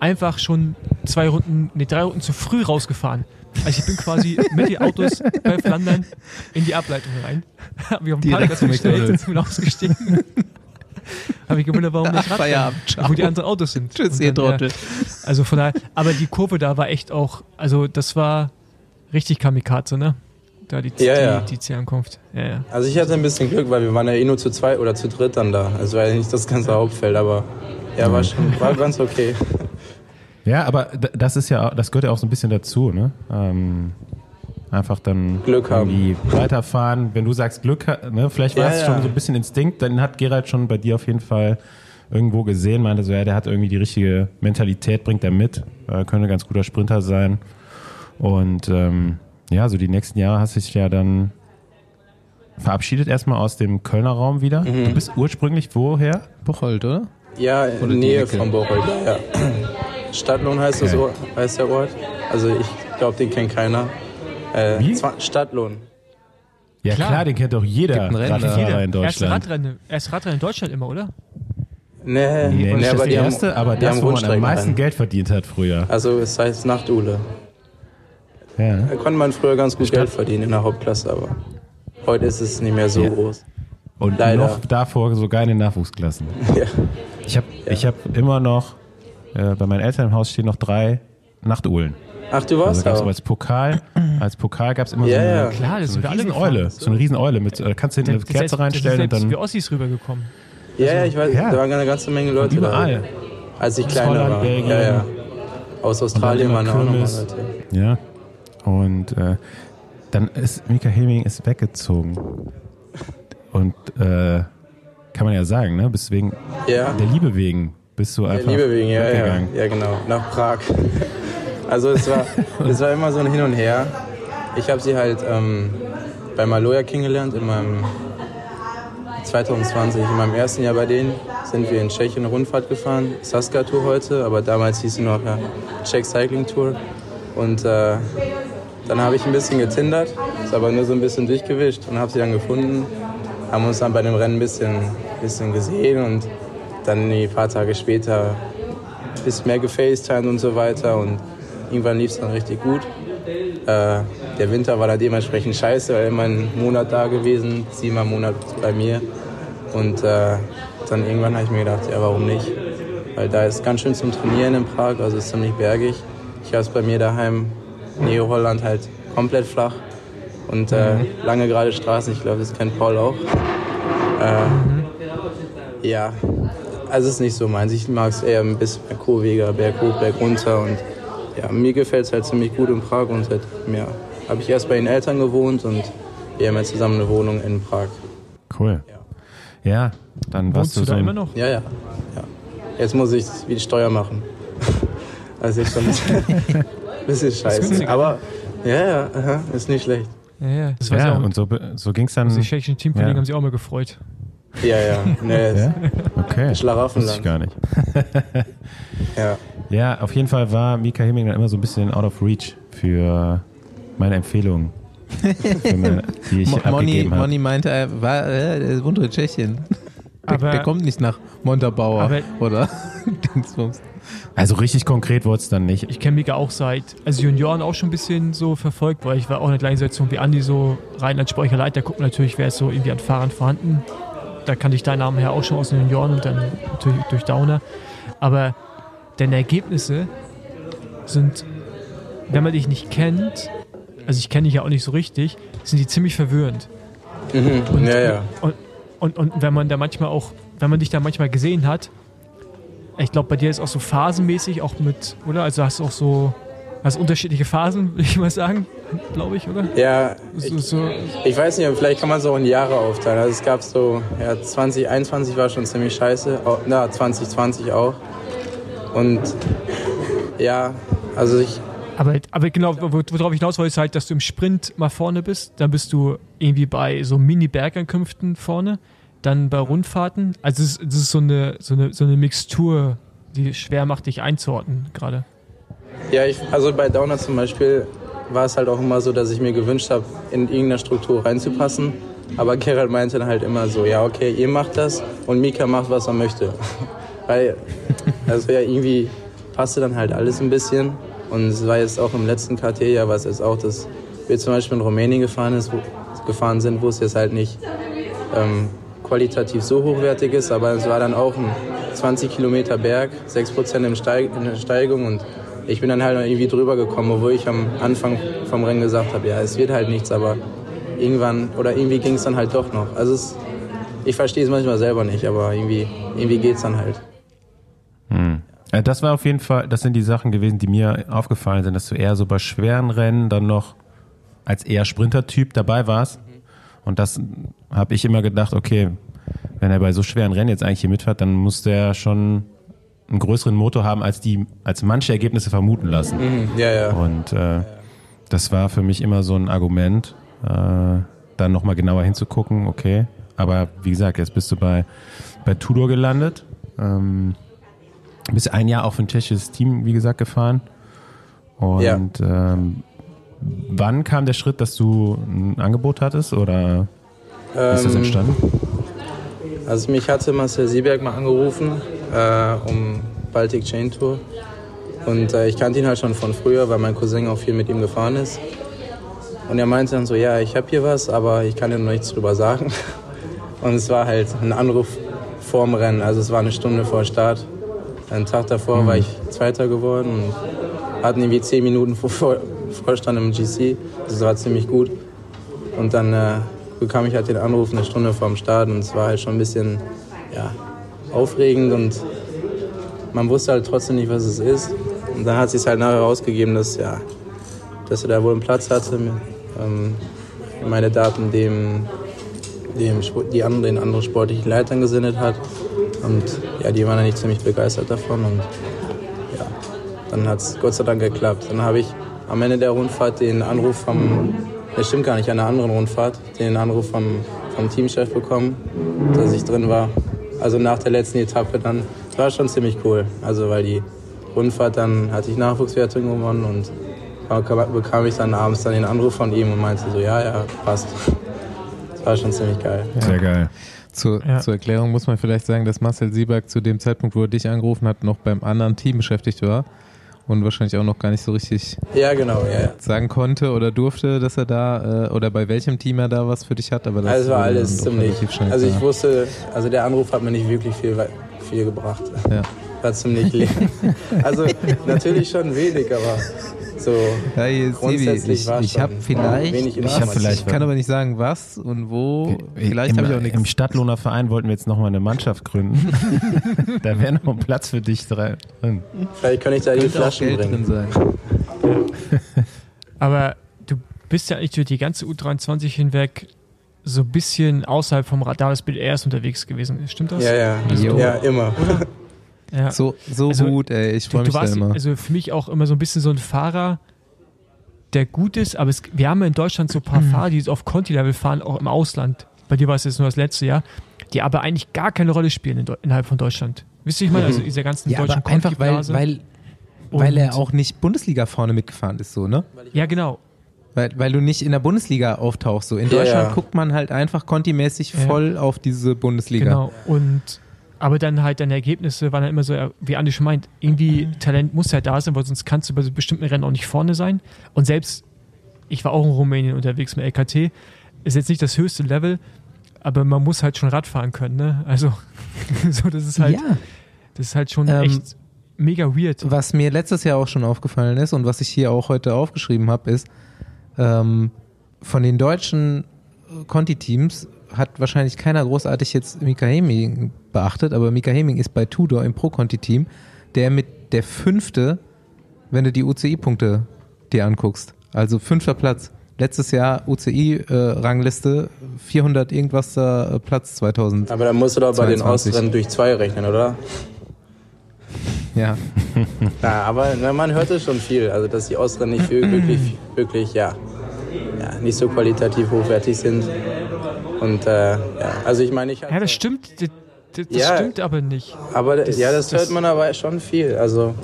einfach schon zwei Runden, nee, drei Runden zu früh rausgefahren. Also ich bin quasi [laughs] mit den Autos bei Flandern in die Ableitung rein. [laughs] Habe ich auf dem Direkt Parkplatz gestellt [laughs] bin ausgestiegen. Habe ich gewundert, warum nicht ciao. wo die anderen Autos sind. Tschüss, ihr Trottel. also von daher, aber die Kurve da war echt auch, also das war richtig Kamikaze, ne? Da die, Ja, die, ja. die Zielunkunft. Ja, ja. Also ich hatte ein bisschen Glück, weil wir waren ja eh nur zu zweit oder zu dritt dann da. Also war ja nicht das ganze Hauptfeld, aber ja, war schon, war ganz okay. [laughs] Ja, aber das ist ja, auch- das gehört ja auch so ein bisschen dazu, ne? Ähm, einfach dann Glück haben. irgendwie weiterfahren. Wenn du sagst Glück, ne? Vielleicht war Ja, es ja. schon so ein bisschen Instinkt, dann hat Gerald schon bei dir auf jeden Fall irgendwo gesehen, meinte so, ja, der hat irgendwie die richtige Mentalität, bringt er mit, äh, könnte ein ganz guter Sprinter sein. Und ähm, ja, so die nächsten Jahre hast du dich ja dann verabschiedet erstmal aus dem Kölner Raum wieder. Mhm. Du bist ursprünglich woher? Buchholz, oder? Ja, in der Nähe von Bocholt, ja. Stadtlohn heißt, das Okay. Ort, heißt der Ort. Also ich glaube, den kennt keiner. Äh, Wie? Stadtlohn. Ja Klar. klar, den kennt doch jeder Gibt. Radfahrer in Erste Deutschland. Radrennen, erste Radrennen in Deutschland immer, oder? Nee, Nee, nee nicht aber das die erste, haben, aber das, wo man am meisten Geld verdient hat früher. Also es heißt Nachtule. Ja. Da konnte man früher ganz gut Geld verdienen in der Hauptklasse, aber heute ist es nicht mehr so Ja. groß. Und Leider. noch davor sogar in den Nachwuchsklassen. [laughs] Ja. Ich habe ich hab immer noch, äh, bei meinen Eltern im Haus stehen noch drei Nachtuhlen. Ach, du Also warst gab's auch. als Pokal, als Pokal gab es immer Ja, so eine, ja. Klar, das so sind wir eine alle Rieseneule. gefahren. So eine Rieseneule mit, äh, kannst du hinten eine Kerze selbst- reinstellen das und dann für Ossis rübergekommen. Ja, ja, ich weiß, Ja. da waren eine ganze Menge Leute überall. da. Als ich Aus kleiner Holland, war. Belgien. Ja, ja. Aus Australien immer waren auch nochmal Kirmes. Leute. Ja. Und äh, dann ist Mika Heming ist weggezogen. Und äh, kann man ja sagen, ne? Bist wegen Ja. der Liebe wegen bist du Der einfach Liebe wegen, ja, ja, ja, genau, nach Prag. Also es war, [laughs] es war immer so ein Hin und Her. Ich habe sie halt ähm, bei Maloja kennengelernt in meinem 2020, in meinem ersten Jahr bei denen sind wir in Tschechien eine Rundfahrt gefahren, Saska Tour heute, aber damals hieß sie noch ja, Czech Cycling Tour. Und äh, dann habe ich ein bisschen getindert, ist aber nur so ein bisschen durchgewischt und habe sie dann gefunden, haben uns dann bei dem Rennen ein bisschen, bisschen gesehen und dann ein paar Tage später ein bisschen mehr gefacetimed und so weiter und irgendwann lief es dann richtig gut. Äh, der Winter war da dementsprechend scheiße, weil immer ein Monat da gewesen, siebenmal im Monat bei mir. Und äh, dann irgendwann habe ich mir gedacht, ja warum nicht? Weil da ist ganz schön zum Trainieren in Prag, also ist ziemlich bergig. Ich habe es bei mir daheim, Neo-Holland halt komplett flach und äh, lange gerade Straßen, ich glaube, das kennt Paul auch. Äh, Ja, also es ist nicht so meins. Ich mag es eher ein bisschen mehr kurviger, Berg hoch, Berg runter und ja, mir gefällt es halt ziemlich gut in Prag und seit ja, habe ich erst bei den Eltern gewohnt und wir haben jetzt zusammen eine Wohnung in Prag. Cool. Ja, dann warst Wohnst du so da immer noch? Ja, ja, ja. Jetzt muss ich wie die Steuer machen. Ist [laughs] jetzt schon [laughs] bisschen, scheiße. Aber ja, ja, aha, ist nicht schlecht. Ja, ja. Das weiß Ja, ich auch. und so, so ging es dann. Die tschechischen Teamkollegen Ja. haben sich auch mal gefreut. Ja, ja. Nee, [laughs] Ja? Okay. Wusste Schlaraffenland. ich gar nicht. [laughs] Ja. Ja, auf jeden Fall war Mika Hemming dann immer so ein bisschen out of reach für meine Empfehlungen, meine, die ich Mo- Moni, habe. Moni meinte, er war äh, wohnt in Tschechien. Der, Aber- der kommt nicht nach Montabaur Aber- oder [laughs] Dingsbums. Also richtig konkret wurde es dann nicht. Ich kenne Mika auch seit, also Junioren auch schon ein bisschen so verfolgt, weil ich war auch in der gleichen Situation wie Andi, so rein als Sportlicher gucken natürlich, wer ist so irgendwie an Fahrern vorhanden. Da kannte ich deinen Namen her auch schon aus den Junioren und dann natürlich durch Downer. Aber deine Ergebnisse sind, wenn man dich nicht kennt, also ich kenne dich ja auch nicht so richtig, sind die ziemlich verwirrend. Mhm. Ja, ja. Und, und, und wenn man da manchmal auch, wenn man dich da manchmal gesehen hat, ich glaube, bei dir ist auch so phasenmäßig auch mit, oder? Also hast du auch so, hast unterschiedliche Phasen, [laughs] würde ich mal sagen, glaube ich, oder? Ja, So, ich, so, ich weiß nicht, vielleicht kann man es auch in Jahre aufteilen. Also es gab so, ja, 2021 war schon ziemlich scheiße, Au- na, 2020 auch. Und ja, also ich, aber, aber genau, wo- worauf ich hinaus wollte, ist halt, dass du im Sprint mal vorne bist, dann bist du irgendwie bei so Mini-Bergankünften vorne, dann bei Rundfahrten. Also es ist, es ist so, eine, so, eine, so eine Mixtur, die schwer macht, dich einzuordnen gerade. ja, ich, also bei Downer zum Beispiel war es halt auch immer so, dass ich mir gewünscht habe, in irgendeiner Struktur reinzupassen. Aber Gerald meinte dann halt immer so, ja okay, ihr macht das und Mika macht, was er möchte. [laughs] Weil, also ja, irgendwie passte dann halt alles ein bisschen. Und es war jetzt auch im letzten KT ja was jetzt auch, dass wir zum Beispiel in Rumänien gefahren, ist, wo, gefahren sind, wo es jetzt halt nicht ähm, qualitativ so hochwertig ist, aber es war dann auch ein 20 Kilometer Berg, 6% im Steig, in der Steigung und ich bin dann halt irgendwie drüber gekommen, obwohl ich am Anfang vom Rennen gesagt habe, ja, es wird halt nichts, aber irgendwann oder irgendwie ging es dann halt doch noch. Also es, ich verstehe es manchmal selber nicht, aber irgendwie, irgendwie geht es dann halt. Äh, Das war auf jeden Fall, das sind die Sachen gewesen, die mir aufgefallen sind, dass du eher so bei schweren Rennen dann noch als eher Sprintertyp dabei warst. Und das habe ich immer gedacht, okay, wenn er bei so schweren Rennen jetzt eigentlich hier mitfährt, dann muss der schon einen größeren Motor haben, als die, als manche Ergebnisse vermuten lassen. Mhm, ja, ja. Und äh, das war für mich immer so ein Argument, äh, dann nochmal genauer hinzugucken, okay. Aber wie gesagt, jetzt bist du bei, bei Tudor gelandet. Ähm, bist ein Jahr auch für ein tschechisches Team, wie gesagt, gefahren. Und Ja. ähm, wann kam der Schritt, dass du ein Angebot hattest oder wie ist das Ähm, entstanden? Also mich hatte Marcel Sieberg mal angerufen äh, um Baltic Chain Tour. Und äh, ich kannte ihn halt schon von früher, weil mein Cousin auch viel mit ihm gefahren ist. Und er meinte dann so, ja, ich habe hier was, aber ich kann dir noch nichts drüber sagen. [laughs] Und es war halt ein Anruf vorm Rennen, also es war eine Stunde vor Start. Einen Tag davor war ich Zweiter geworden und hatten irgendwie zehn Minuten vor Vorstand im GC. Das war ziemlich gut. Und dann äh, bekam ich halt den Anruf eine Stunde vorm Start und es war halt schon ein bisschen ja, aufregend und man wusste halt trotzdem nicht, was es ist. Und dann hat sich halt nachher herausgegeben, dass, ja, dass er da wohl einen Platz hatte, ähm, meine Daten dem, dem die anderen, den anderen sportlichen Leitern gesendet hat. Und ja, die waren eigentlich ziemlich begeistert davon und ja, dann hat es Gott sei Dank geklappt. Dann habe ich am Ende der Rundfahrt den Anruf vom, das stimmt gar nicht, an einer anderen Rundfahrt, den Anruf vom, vom Teamchef bekommen, dass ich drin war. Also nach der letzten Etappe dann. Das war schon ziemlich cool. Also weil die Rundfahrt dann hatte ich Nachwuchswertung gewonnen und bekam ich dann abends dann den Anruf von ihm und meinte so, ja, ja, passt. Das war schon ziemlich geil. Sehr geil. Zur, Ja. zur Erklärung muss man vielleicht sagen, dass Marcel Sieberg zu dem Zeitpunkt, wo er dich angerufen hat, noch beim anderen Team beschäftigt war und wahrscheinlich auch noch gar nicht so richtig Ja, genau, ja, sagen konnte oder durfte, dass er da äh, oder bei welchem Team er da was für dich hat. Aber das Also war alles ziemlich. Also ich wusste, also der Anruf hat mir nicht wirklich viel, viel gebracht. Ja. War ziemlich [laughs] leer. Also natürlich schon wenig, aber so Hey, grundsätzlich ich, war ich schon habe vielleicht, wenig ich, hab vielleicht, ich kann aber nicht sagen, was und wo. Vielleicht Im, habe ich auch Im nichts. Stadtlohner Verein wollten wir jetzt nochmal eine Mannschaft gründen. [laughs] da wäre noch ein Platz für dich drin. Vielleicht kann ich da die Flaschen Geld bringen. drin sein. [laughs] Aber du bist ja eigentlich durch die ganze U23 hinweg so ein bisschen außerhalb vom Radar des BDRs unterwegs gewesen. Stimmt das? Ja, ja, Jo. ja, immer. [laughs] Ja. So, so Also, gut, ey. Ich Du, freue du mich da warst immer. also für mich auch immer so ein bisschen so ein Fahrer, der gut ist, aber es, wir haben ja in Deutschland so ein paar Fahrer, die auf Conti-Level fahren, auch im Ausland, bei dir war es jetzt nur das letzte Jahr, die aber eigentlich gar keine Rolle spielen in, innerhalb von Deutschland. Wisst ihr, ich meine, also dieser ganzen Ja, deutschen aber einfach, weil, weil, weil er auch nicht Bundesliga vorne mitgefahren ist, so, ne? Ja, genau. Weil, weil du nicht in der Bundesliga auftauchst. So. In Ja, Deutschland ja. guckt man halt einfach kontimäßig Ja. voll auf diese Bundesliga. Genau. Und aber dann halt deine Ergebnisse waren dann immer so, wie Andi schon meint, irgendwie Talent muss ja da sein, weil sonst kannst du bei so bestimmten Rennen auch nicht vorne sein. Und selbst, ich war auch in Rumänien unterwegs mit LKT, ist jetzt nicht das höchste Level, aber man muss halt schon Radfahren können, ne? Also, [laughs] so, das ist halt, Ja, das ist halt schon Ähm, echt mega weird. was mir letztes Jahr auch schon aufgefallen ist und was ich hier auch heute aufgeschrieben habe, ist, ähm, von den deutschen Conti-Teams hat wahrscheinlich keiner großartig jetzt Mika Heming beachtet, aber Mika Heming ist bei Tudor im Pro-Conti-Team, der mit der fünfte, wenn du die UCI-Punkte dir anguckst. Also fünfter Platz. Letztes Jahr UCI-Rangliste 400 irgendwas äh, Platz 2000. Aber dann musst du doch bei den 22. Ostrennen durch zwei rechnen, oder? Ja, Ja, aber na, man hört es schon viel. Also, dass die Ostrennen nicht wirklich, wirklich, ja, ja, nicht so qualitativ hochwertig sind. Und, äh, ja, also ich meine, ich Ja, das stimmt, das, das Ja. stimmt aber nicht. Aber Das- ja, das, das- hört man aber schon viel. Also,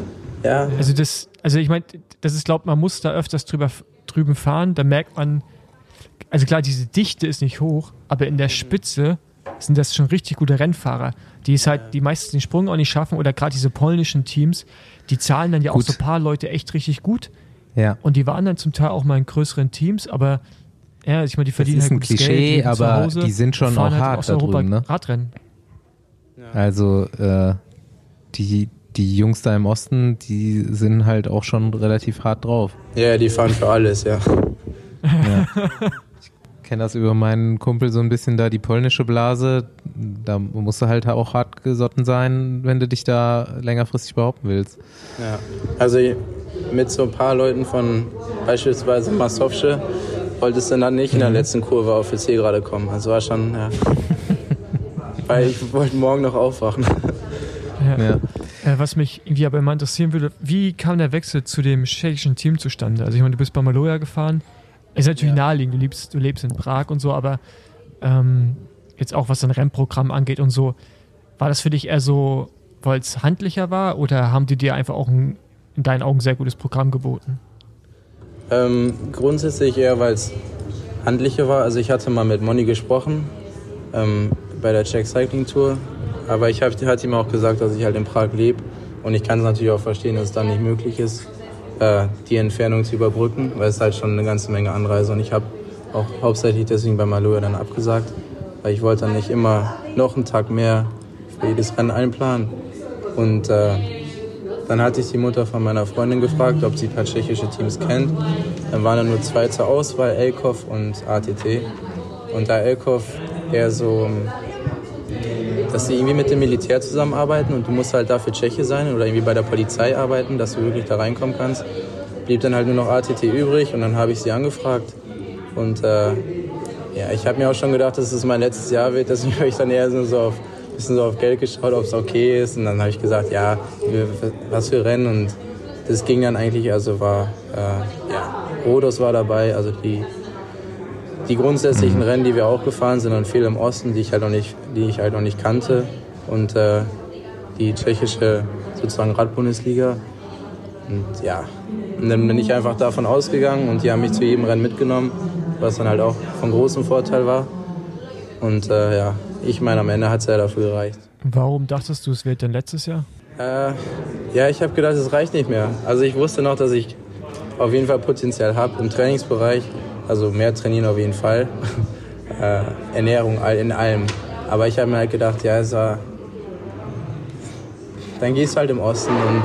ja, Also das, also ich meine, das ist, glaubt man muss da öfters drüber drüben fahren, da merkt man, also klar, diese Dichte ist nicht hoch, aber in der Spitze sind das schon richtig gute Rennfahrer, die es halt die meisten den Sprung auch nicht schaffen oder gerade diese polnischen Teams, die zahlen dann ja Gut. auch so ein paar Leute echt richtig gut ja. und die waren dann zum Teil auch mal in größeren Teams, aber ja, ich meine, die verdienen ist halt ein Klischee, Geld, aber Hause die sind schon auch halt hart da drüben, ne? Radrennen. Also äh, die, die Jungs da im Osten, die sind halt auch schon relativ hart drauf. ja, die fahren für alles, ja. [laughs] Ich kenne das über meinen Kumpel so ein bisschen da, die polnische Blase. Da musst du halt auch hart gesotten sein, wenn du dich da längerfristig behaupten willst. Ja, also mit so ein paar Leuten von beispielsweise Masowsche wolltest du dann nicht in der letzten Kurve auf PC gerade kommen. Also war schon, ja. [laughs] Weil ich wollte morgen noch aufwachen. Ja. Äh, was mich irgendwie aber immer interessieren würde, wie kam der Wechsel zu dem tschechischen Team zustande? Also ich meine, du bist bei Maloja gefahren. Ist natürlich Ja. naheliegend, du lebst, du lebst in Prag und so, aber ähm, jetzt auch was dein Rennprogramm angeht und so, war das für dich eher so, weil es handlicher war oder haben die dir einfach auch ein, in deinen Augen sehr gutes Programm geboten? Ähm, grundsätzlich eher, weil es handlicher war. Also ich hatte mal mit Moni gesprochen ähm, bei der Czech Cycling Tour. Aber ich hab, hatte ihm auch gesagt, dass ich halt in Prag lebe. Und ich kann es natürlich auch verstehen, dass es dann nicht möglich ist, äh, die Entfernung zu überbrücken, weil es halt schon eine ganze Menge Anreise. Und ich habe auch hauptsächlich deswegen bei Maloja dann abgesagt, weil ich wollte dann nicht immer noch einen Tag mehr für jedes Rennen einplanen. Und äh, dann hatte ich die Mutter von meiner Freundin gefragt, ob sie ein paar tschechische Teams kennt. Dann waren da nur zwei zur Auswahl, Elkov und ATT. Und da Elkov eher so, dass sie irgendwie mit dem Militär zusammenarbeiten und du musst halt dafür Tscheche sein oder irgendwie bei der Polizei arbeiten, dass du wirklich da reinkommen kannst, blieb dann halt nur noch ATT übrig und dann habe ich sie angefragt. Und äh, ja, ich habe mir auch schon gedacht, dass es mein letztes Jahr wird, [laughs] habe ich dann eher so auf bisschen so auf Geld geschaut, ob es okay ist. Und dann habe ich gesagt, ja, was für Rennen. Und das ging dann eigentlich, also war, äh, ja, Rhodos war dabei, also die, die grundsätzlichen Rennen, die wir auch gefahren sind, dann viel im Osten, die ich halt noch nicht, die ich halt noch nicht kannte. Und äh, die tschechische sozusagen Radbundesliga. Und ja, und dann bin ich einfach davon ausgegangen und die haben mich zu jedem Rennen mitgenommen, was dann halt auch von großem Vorteil war. Und äh, ja, ich meine, am Ende hat es ja dafür gereicht. Warum dachtest du, es wird denn letztes Jahr? Äh, ja, ich habe gedacht, es reicht nicht mehr. Also ich wusste noch, dass ich auf jeden Fall Potenzial habe im Trainingsbereich. Also mehr trainieren auf jeden Fall. [laughs] äh, Ernährung in allem. Aber ich habe mir halt gedacht, ja, es war. Dann gehst du halt im Osten und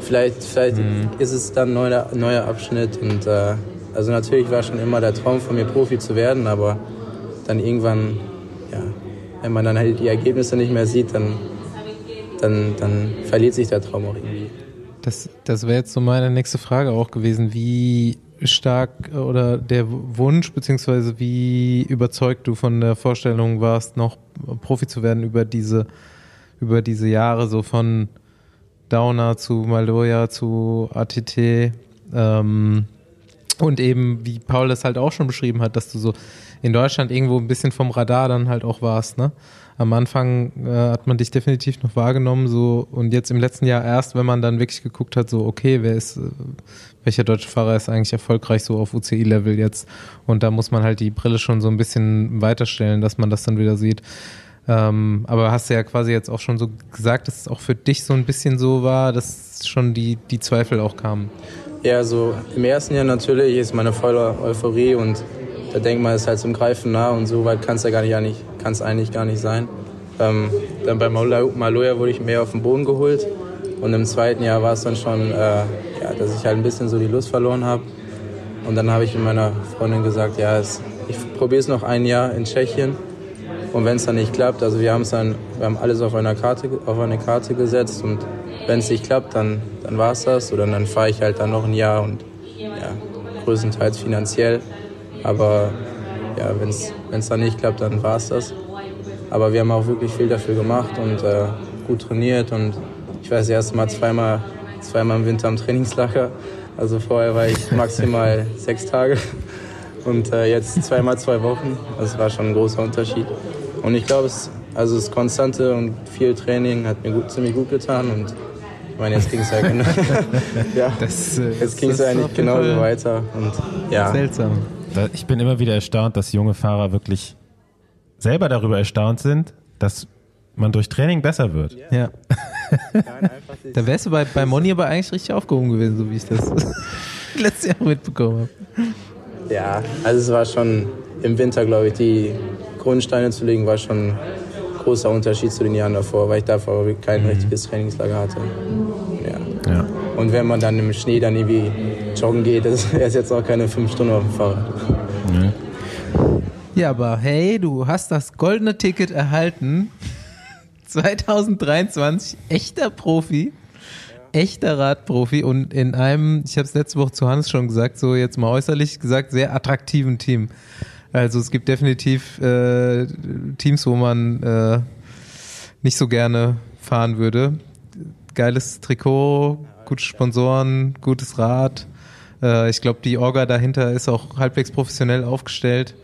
vielleicht, vielleicht ist es dann ein neuer, neuer Abschnitt. Und äh, also natürlich war schon immer der Traum von mir, Profi zu werden, aber dann irgendwann, wenn man dann halt die Ergebnisse nicht mehr sieht, dann dann, dann verliert sich der Traum auch irgendwie. Das, das wäre jetzt so meine nächste Frage auch gewesen. Wie stark äh, oder der Wunsch, beziehungsweise wie überzeugt du von der Vorstellung warst, noch Profi zu werden über diese, über diese Jahre, so von Downer zu Maloja zu ATT. Ähm, Und eben, wie Paul das halt auch schon beschrieben hat, dass du so in Deutschland irgendwo ein bisschen vom Radar dann halt auch warst, ne? Am Anfang äh, hat man dich definitiv noch wahrgenommen, so und jetzt im letzten Jahr erst, wenn man dann wirklich geguckt hat, so okay, wer ist, äh, welcher deutsche Fahrer ist eigentlich erfolgreich so auf UCI-Level jetzt? Und da muss man halt die Brille schon so ein bisschen weiterstellen, dass man das dann wieder sieht. Ähm, aber hast du ja quasi jetzt auch schon so gesagt, dass es auch für dich so ein bisschen so war, dass schon die, die Zweifel auch kamen. Ja, so im ersten Jahr natürlich ist meine volle Euphorie und da denkt man, es ist halt zum Greifen nah und so weit kann es ja gar nicht, kann's eigentlich gar nicht sein. Ähm, dann bei Maloja wurde ich mehr auf den Boden geholt und im zweiten Jahr war es dann schon, äh, ja, dass ich halt ein bisschen so die Lust verloren habe. Und dann habe ich mit meiner Freundin gesagt, ja, es, ich probiere es noch ein Jahr in Tschechien und wenn es dann nicht klappt, also wir haben es dann, wir haben alles auf einer Karte, auf eine Karte gesetzt und wenn es nicht klappt, dann, dann war es das. Oder dann fahre ich halt dann noch ein Jahr und ja, größtenteils finanziell. Aber ja, wenn es dann nicht klappt, dann war es das. Aber wir haben auch wirklich viel dafür gemacht und äh, gut trainiert. Und ich weiß erst mal zweimal, zweimal im Winter am Trainingslager. Also vorher war ich maximal [laughs] sechs Tage und äh, jetzt zweimal zwei Wochen. Das war schon ein großer Unterschied. Und ich glaube, es, also das Konstante und viel Training hat mir gut, ziemlich gut getan. Und ich meine, jetzt ging es ja, genau, [laughs] ja, das, äh, jetzt ging es ja eigentlich genauso weiter. Und, ja. Seltsam. Ich bin immer wieder erstaunt, dass junge Fahrer wirklich selber darüber erstaunt sind, dass man durch Training besser wird. Ja. [laughs] da wärst du bei, bei Moni aber eigentlich richtig aufgehoben gewesen, so wie ich das [laughs] letztes Jahr mitbekommen habe. Ja, also es war schon im Winter, glaube ich, die Grundsteine zu legen, war schon ein großer Unterschied zu den Jahren davor, weil ich davor kein mhm. richtiges Trainingslager hatte. Ja. ja. Und wenn man dann im Schnee dann irgendwie joggen geht, das [laughs] ist jetzt auch keine fünf Stunden auf dem Fahrrad. Ja. Ja, aber hey, du hast das goldene Ticket erhalten. [laughs] 2023, echter Profi, echter Radprofi und in einem, ich habe es letzte Woche zu Hans schon gesagt, so jetzt mal äußerlich gesagt, sehr attraktiven Team. Also es gibt definitiv äh, Teams, wo man äh, nicht so gerne fahren würde. Geiles Trikot, gute Sponsoren, gutes Rad. Äh, ich glaube, die Orga dahinter ist auch halbwegs professionell aufgestellt.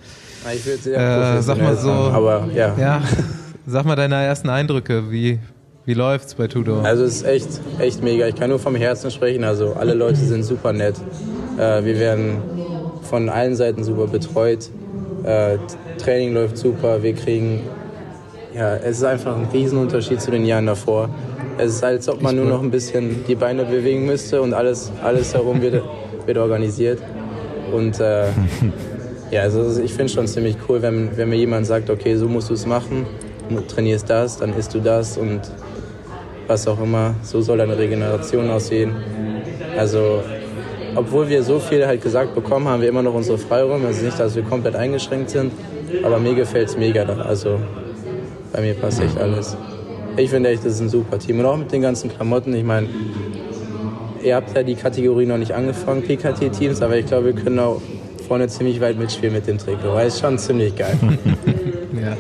Ich würde sehr äh, Sag mal so, aber ja. ja. [laughs] Sag mal deine ersten Eindrücke, wie, wie läuft's bei Tudor? Also es ist echt, echt mega. Ich kann nur vom Herzen sprechen. Also alle Leute sind super nett. Äh, wir werden von allen Seiten super betreut. Äh, Training läuft super. Wir kriegen, ja, es ist einfach ein Riesenunterschied zu den Jahren davor. Es ist, als ob man nur noch ein bisschen die Beine bewegen müsste und alles, alles herum wird, wird organisiert. Und äh, [laughs] Ja, also ich finde schon ziemlich cool, wenn, wenn mir jemand sagt, okay, so musst du es machen, du trainierst das, dann isst du das und was auch immer. So soll deine Regeneration aussehen. Also, obwohl wir so viel halt gesagt bekommen, haben wir immer noch unsere Freiräume. Also nicht, dass wir komplett eingeschränkt sind, aber mir gefällt es mega. Also, bei mir passt echt alles. Ich finde echt, das ist ein super Team. Und auch mit den ganzen Klamotten. Ich meine, ihr habt ja die Kategorie noch nicht angefangen, PKT-Teams, aber ich glaube, wir können auch vorne ziemlich weit mitspielen mit dem Trikot. Weil ist schon ziemlich geil. ja.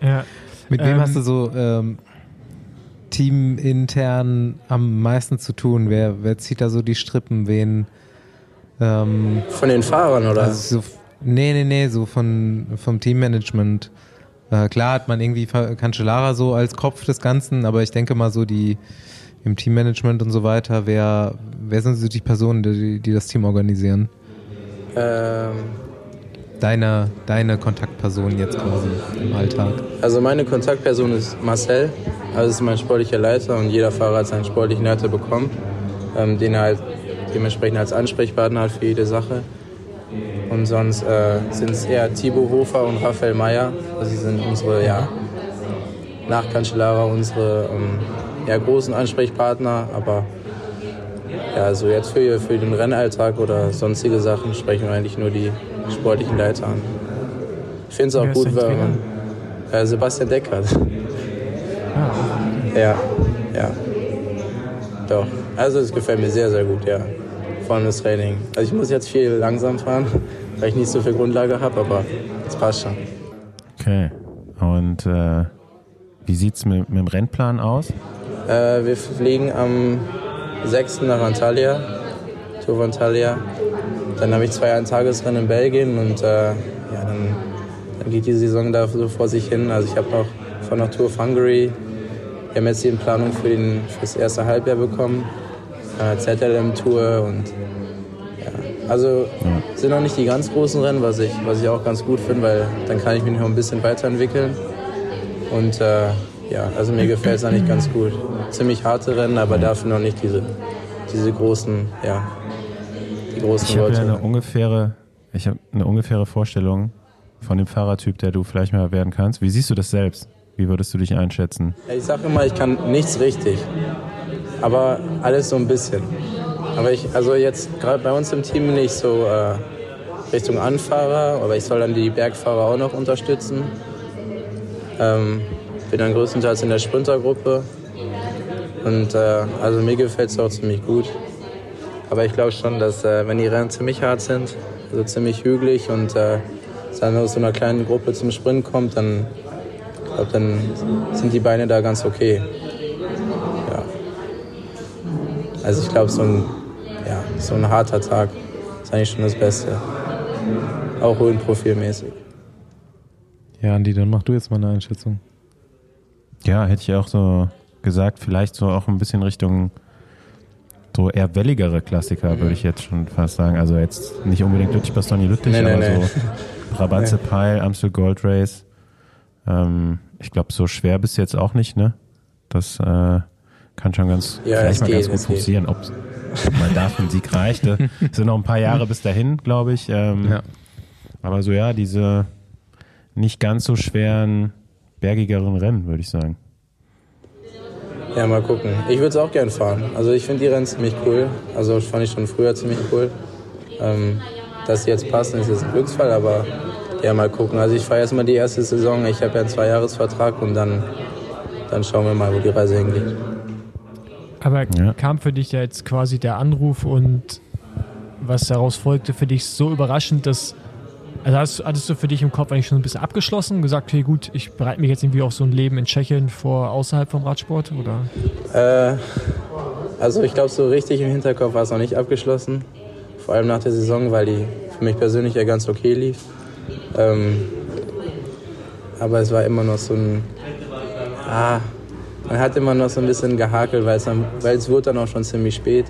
[laughs] ja. Mit wem ähm, hast du so ähm, teamintern am meisten zu tun? Wer, wer zieht da so die Strippen? Wen? Ähm, von den Fahrern, oder? Also so, nee, nee, nee, so von, vom Teammanagement. Äh, klar hat man irgendwie Cancellara so als Kopf des Ganzen, aber ich denke mal so die im Teammanagement und so weiter, wer, wer sind so die Personen, die, die das Team organisieren? Ähm, deine, deine Kontaktperson jetzt quasi im Alltag? Also meine Kontaktperson ist Marcel, also ist mein sportlicher Leiter und jeder Fahrer hat seinen sportlichen Leiter bekommen, ähm, den er halt dementsprechend als Ansprechpartner hat für jede Sache. Und sonst äh, sind es eher Thibaut Hofer und Raphael Meyer. Also sie sind unsere, ja, nach Cancellara unsere ähm, ja, großen Ansprechpartner, aber ja, also jetzt für, für den Rennalltag oder sonstige Sachen sprechen wir eigentlich nur die sportlichen Leiter an. Ich finde es auch gut, weil man äh, Sebastian Deckert. Ah. Ja, ja. Doch. Also es gefällt mir sehr, sehr gut, ja. Vor allem das Training. Also ich muss jetzt viel langsam fahren, weil ich nicht so viel Grundlage habe, aber es passt schon. Okay. Und äh, wie sieht es mit, mit dem Rennplan aus? Äh, wir fliegen am 6. nach Antalya. Tour von Thalia. Dann habe ich zwei Eintagesrennen in Belgien und äh, ja, dann, dann geht die Saison da so vor sich hin. Also ich habe noch von der Tour of Hungary, wir haben jetzt die Planung für, den, für das erste Halbjahr bekommen, äh, ZLM-Tour und ja, also sind noch nicht die ganz großen Rennen, was ich, was ich auch ganz gut finde, weil dann kann ich mich noch ein bisschen weiterentwickeln. Und äh, ja, also mir gefällt es eigentlich ganz gut. Ziemlich harte Rennen, aber dafür noch nicht diese, diese großen, ja, die großen Ich habe Leute. ja eine ungefähre, ich habe eine ungefähre Vorstellung von dem Fahrertyp, der du vielleicht mal werden kannst. Wie siehst du das selbst? Wie würdest du dich einschätzen? Ich sage immer, ich kann nichts richtig, aber alles so ein bisschen. Aber ich, also jetzt gerade bei uns im Team bin ich so äh, Richtung Anfahrer, aber ich soll dann die Bergfahrer auch noch unterstützen. Ähm, bin dann größtenteils in der Sprintergruppe und äh, also mir gefällt es auch ziemlich gut. Aber ich glaube schon, dass äh, wenn die Rennen ziemlich hart sind, also ziemlich hügelig und äh, es dann aus so einer kleinen Gruppe zum Sprint kommt, dann ich glaube, dann sind die Beine da ganz okay. Ja. Also ich glaube, so ein, ja, so ein harter Tag ist eigentlich schon das Beste. Auch höhenprofilmäßig. Ja, Andi, dann mach du jetzt mal eine Einschätzung. Ja, hätte ich auch so gesagt, vielleicht so auch ein bisschen Richtung so eher welligere Klassiker, würde ich jetzt schon fast sagen. Also jetzt nicht unbedingt Lüttich, Bastogne, Lüttich, Nee, nee, aber nee. [laughs] so Brabantse Peil, Amstel Gold Race. Ähm, ich glaube, so schwer bist du jetzt auch nicht, ne? Das äh, kann schon ganz, Ja, vielleicht mal geht, ganz gut funktionieren, ob mal dafür ein Sieg reicht. Es sind noch ein paar Jahre bis dahin, glaube ich. Ähm, Ja. Aber so ja, diese nicht ganz so schweren, bergigeren Rennen, würde ich sagen. Ja, mal gucken. Ich würde es auch gern fahren. Also ich finde die Rennen ziemlich cool. Also das fand ich schon früher ziemlich cool. Ähm, dass sie jetzt passen, ist jetzt ein Glücksfall, aber ja, mal gucken. Also ich fahre erstmal die erste Saison. Ich habe ja einen Zweijahresvertrag und dann, dann schauen wir mal, wo die Reise hingeht. Aber Ja. kam für dich ja jetzt quasi der Anruf und was daraus folgte für dich so überraschend, dass also hast, hattest du für dich im Kopf eigentlich schon ein bisschen abgeschlossen gesagt, okay gut, ich bereite mich jetzt irgendwie auf so ein Leben in Tschechien vor außerhalb vom Radsport oder? Äh, also ich glaube, so richtig im Hinterkopf war es noch nicht abgeschlossen. Vor allem nach der Saison, weil die für mich persönlich ja ganz okay lief. Ähm, aber es war immer noch so ein... Ah, man hat immer noch so ein bisschen gehakelt, weil es, dann, weil es wurde dann auch schon ziemlich spät.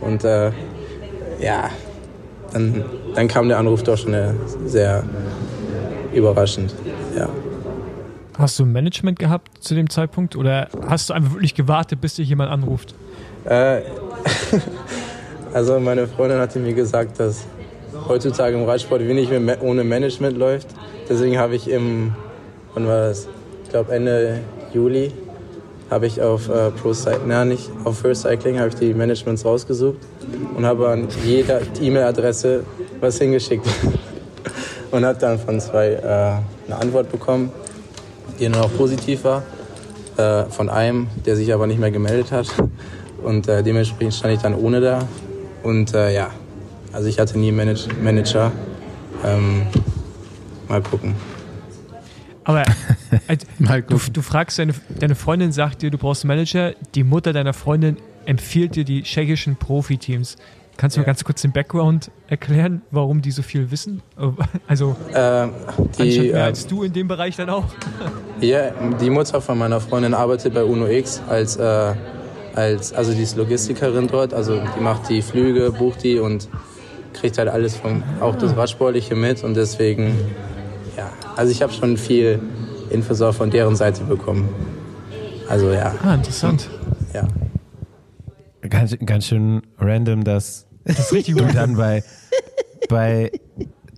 Und äh, ja, dann, dann kam der Anruf doch schon äh, sehr überraschend. Ja. Hast du ein Management gehabt zu dem Zeitpunkt oder hast du einfach wirklich gewartet, bis dich jemand anruft? Äh, [laughs] also meine Freundin hatte mir gesagt, dass heutzutage im Radsport wenig mehr ohne Management läuft. Deswegen habe ich im, wann war das? Ich glaube Ende Juli habe ich auf äh, Pro Cycling, na nicht, auf First Cycling habe ich die Managements rausgesucht und habe an jeder E-Mail-Adresse was hingeschickt [laughs] und habe dann von zwei äh, eine Antwort bekommen, die dann auch positiv war äh, von einem, der sich aber nicht mehr gemeldet hat. Und äh, dementsprechend stand ich dann ohne da. Und äh, ja, also ich hatte nie einen Manage Manager. Ähm, mal gucken. Aber äh, [laughs] Mal du, gucken. du fragst, deine, deine Freundin sagt dir, du brauchst einen Manager, die Mutter deiner Freundin empfiehlt dir die tschechischen Profiteams. Kannst du mir Ja. ganz kurz den Background erklären, warum die so viel wissen? [laughs] Also Äh, die, anscheinend mehr äh, als du in dem Bereich dann auch. [laughs] ja, die Mutter von meiner Freundin arbeitet bei Uno X als, äh, als also die ist Logistikerin dort. Also die macht die Flüge, bucht die und kriegt halt alles vom, auch das Radsportliche mit. Und deswegen, ja, also ich habe schon viel Infos auch von deren Seite bekommen. Also ja, Ah, interessant. ja. Ganz, ganz schön random, dass du dann bei, bei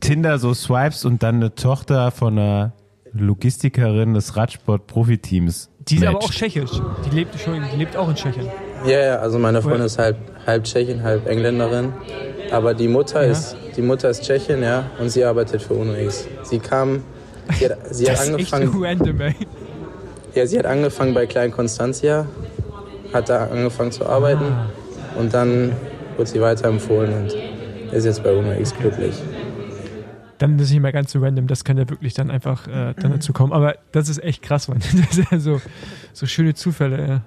Tinder so swipes und dann eine Tochter von einer Logistikerin des Radsport-Profiteams. Die ist aber matcht. auch tschechisch. Die lebt, Entschuldigung, die lebt auch in Tschechien. Ja, ja, also meine Freundin ist halb, halb Tschechin, halb Engländerin. Aber die Mutter, Ja. ist, die Mutter ist Tschechin, ja, und sie arbeitet für UNO X. Sie kam, sie hat, sie hat Das ist echt angefangen, random, ey. ja, sie hat angefangen bei Klein Constantia, hat da angefangen zu arbeiten und dann wurde sie weiterempfohlen und ist jetzt bei UNO X glücklich. Dann ist es nicht mehr ganz so random, das kann ja wirklich dann einfach äh, dann dazu kommen. Aber das ist echt krass, Mann. [laughs] Das ist ja so, so schöne Zufälle. Ja.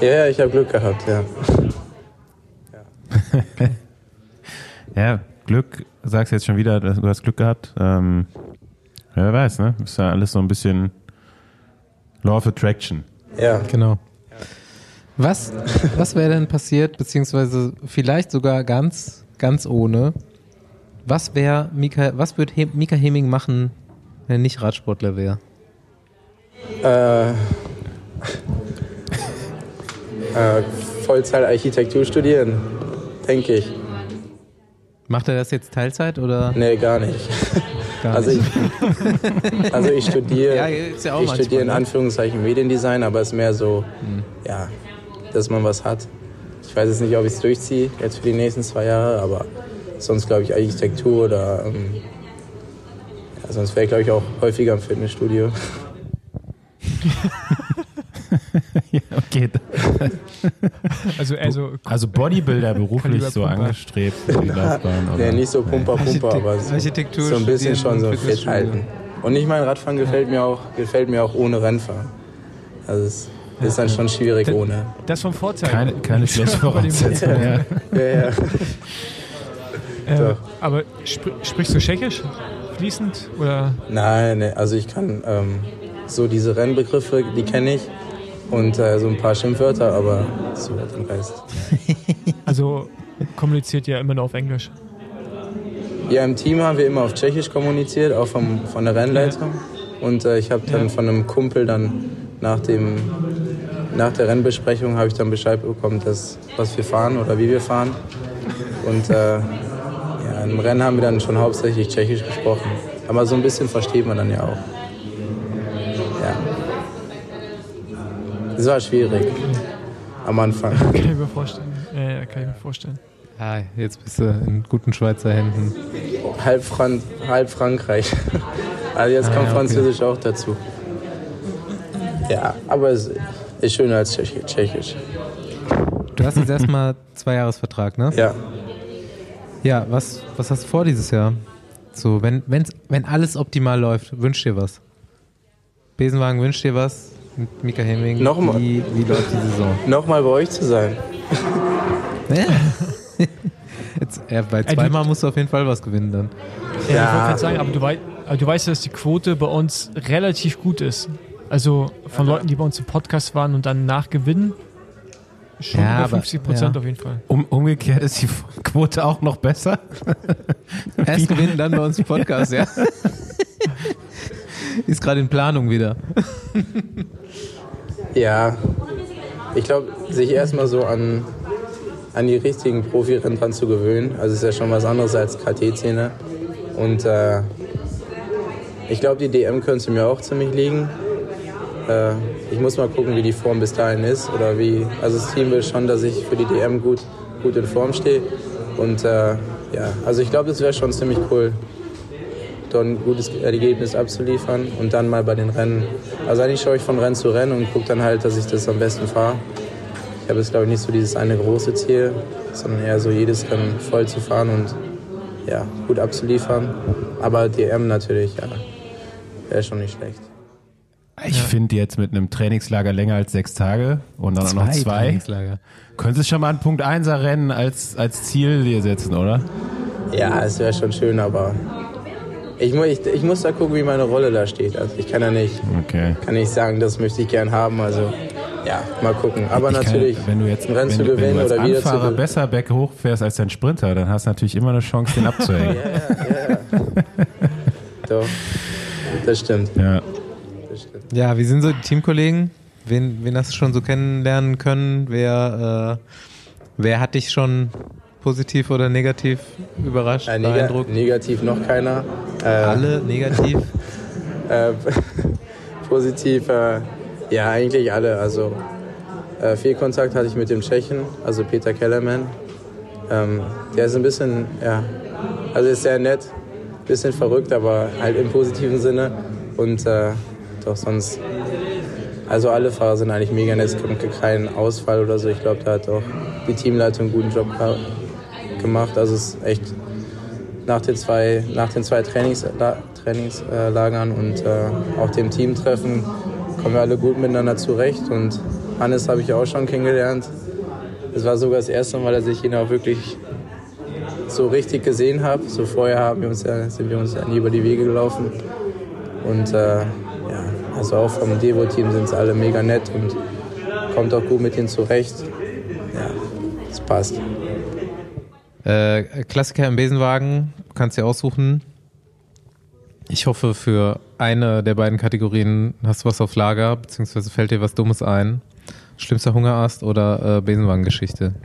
Ja, ja, ich habe Glück gehabt, ja. [laughs] Ja, Glück, sagst jetzt schon wieder, du hast Glück gehabt. Ähm, wer weiß, ne? Ist ja alles so ein bisschen Law of Attraction. Ja, Genau. Was, was wäre denn passiert, beziehungsweise vielleicht sogar ganz, ganz ohne? Was wäre Mika, was würde He Mika Heming machen, wenn er nicht Radsportler wäre? äh, [laughs] äh, Vollzeit Architektur studieren, denke ich. Macht er das jetzt Teilzeit oder Nee, gar nicht. gar Also nicht? ich, also ich studiere, [laughs] Ja, ja ich manchmal, studiere in ne? Anführungszeichen Mediendesign, aber es ist mehr so, ja, dass man was hat. Ich weiß jetzt nicht, ob ich es durchziehe jetzt für die nächsten zwei Jahre, aber sonst glaube ich Architektur oder ähm, ja, sonst wäre ich glaube ich auch häufiger im Fitnessstudio. [laughs] ja, okay. Also, also Also Bodybuilder beruflich so Pumper. angestrebt Laufbahn. Nee, oder? nicht so Pumper Pumper, aber so, Architektur so ein bisschen schon so und fit halten. Und nicht mal Radfahren gefällt mir auch, gefällt mir auch ohne Rennfahren. Also es ist dann schon schwierig ohne. das vom Vorteil. Keine, keine schlechte [laughs] Voraussetzung. Ja. Ja, ja. Äh, Doch. aber spr sprichst du Tschechisch fließend oder Nein, nee, also ich kann ähm, so diese Rennbegriffe, die kenne ich und äh, so ein paar Schimpfwörter, aber so den Rest. [laughs] also kommuniziert ihr immer nur auf Englisch? Ja, im Team haben wir immer auf Tschechisch kommuniziert, auch vom, von der Rennleitung. Und äh, ich habe dann Ja. von einem Kumpel dann nach, dem, nach der Rennbesprechung habe ich dann Bescheid bekommen, dass, was wir fahren oder wie wir fahren. Und äh, ja, im Rennen haben wir dann schon hauptsächlich Tschechisch gesprochen. Aber so ein bisschen versteht man dann ja auch. Ja. Es war schwierig am Anfang. [laughs] Kann ich mir vorstellen. Ja, kann ich mir vorstellen. Ah, jetzt bist du in guten Schweizer Händen. Halb, Fran halb Frankreich. [laughs] Also jetzt Ah, kommt ja, okay. Französisch auch dazu. Ja, aber es ist schöner als Tschechi- Tschechisch. Du hast jetzt erstmal zwei Jahresvertrag, ne? Ja. Ja, was, was hast du vor dieses Jahr? So, wenn, wenn's, wenn alles optimal läuft, wünsch dir was. Besenwagen wünscht dir was. Mit Mika Hemming. Nochmal. Wie, wie läuft die Saison? Nochmal bei euch zu sein. [laughs] Jetzt, ja, bei zweimal musst du auf jeden Fall was gewinnen dann. Ja, Ja. ich wollte gerade sagen, aber du, wei aber du weißt ja, dass die Quote bei uns relativ gut ist. Also von Leuten, die bei uns im Podcast waren und dann nachgewinnen, schon Ja, über aber- 50 Prozent ja. auf jeden Fall. Um, umgekehrt ist die Quote auch noch besser. [laughs] Erst gewinnen, dann bei uns im Podcast, ja. [laughs] Ist gerade in Planung wieder. Ja. Ich glaube, sich erstmal so an, an die richtigen Profirennen dran zu gewöhnen. Also ist ja schon was anderes als KT-Szene. Und äh, ich glaube, die DM könnte mir auch ziemlich liegen. Äh, ich muss mal gucken, wie die Form bis dahin ist. Oder wie, also das Team will schon, dass ich für die DM gut, gut in Form stehe. Und äh, ja, also ich glaube, das wäre schon ziemlich cool, dort ein gutes Ergebnis abzuliefern und dann mal bei den Rennen. Also eigentlich schaue ich von Rennen zu Rennen und gucke dann halt, dass ich das am besten fahre. Ich habe jetzt glaube ich nicht so dieses eine große Ziel, sondern eher so jedes Rennen voll zu fahren und ja, gut abzuliefern. Aber DM natürlich, ja, wäre schon nicht schlecht. Ich finde jetzt mit einem Trainingslager länger als sechs Tage und dann auch noch zwei, Trainingslager. könntest du schon mal ein Punkt 1 Rennen als, als Ziel dir setzen, oder? Ja, es wäre schon schön, aber ich, mu ich, ich muss da gucken, wie meine Rolle da steht. Also ich kann ja nicht, Okay. kann nicht sagen, das möchte ich gern haben. Also ja, mal gucken. Aber Ich kann- natürlich, wenn du jetzt ein Rennen wenn, zu du- wenn gewinnen du als oder wieder zu Anfahrer gewinnen. besser berghoch fährst als dein Sprinter, dann hast du natürlich immer eine Chance, den [laughs] abzuhängen. Ja, ja, ja. [laughs] Doch, das stimmt. ja. Ja, wie sind so die Teamkollegen? Wen, wen hast du schon so kennenlernen können? Wer, äh, wer hat dich schon positiv oder negativ überrascht, Äh, neg beeindruckt? negativ noch keiner. Äh, Alle negativ? [laughs] Äh, [laughs] positiv, äh, ja, eigentlich alle. Also äh, viel Kontakt hatte ich mit dem Tschechen, also Peter Kellerman. Ähm, der ist ein bisschen, ja, also ist sehr nett, bisschen verrückt, aber halt im positiven Sinne. Und doch sonst, also alle Fahrer sind eigentlich mega nett, es kommt keinen Ausfall oder so. Ich glaube, da hat auch die Teamleitung einen guten Job ge- gemacht. Also es ist echt nach den zwei, nach den zwei Trainingsla Trainingslagern und äh, auch dem Teamtreffen kommen wir alle gut miteinander zurecht. Und Hannes habe ich auch schon kennengelernt. Es war sogar das erste Mal, dass ich ihn auch wirklich so richtig gesehen habe. So vorher haben wir uns ja, sind wir uns ja nie über die Wege gelaufen. Und äh, also auch vom Devo-Team sind sie alle mega nett und kommt auch gut mit ihnen zurecht. Ja, es passt. Äh, Klassiker im Besenwagen, kannst du dir aussuchen. Ich hoffe, für eine der beiden Kategorien hast du was auf Lager, beziehungsweise fällt dir was Dummes ein. Schlimmster Hungerast oder äh, Besenwagengeschichte? [laughs]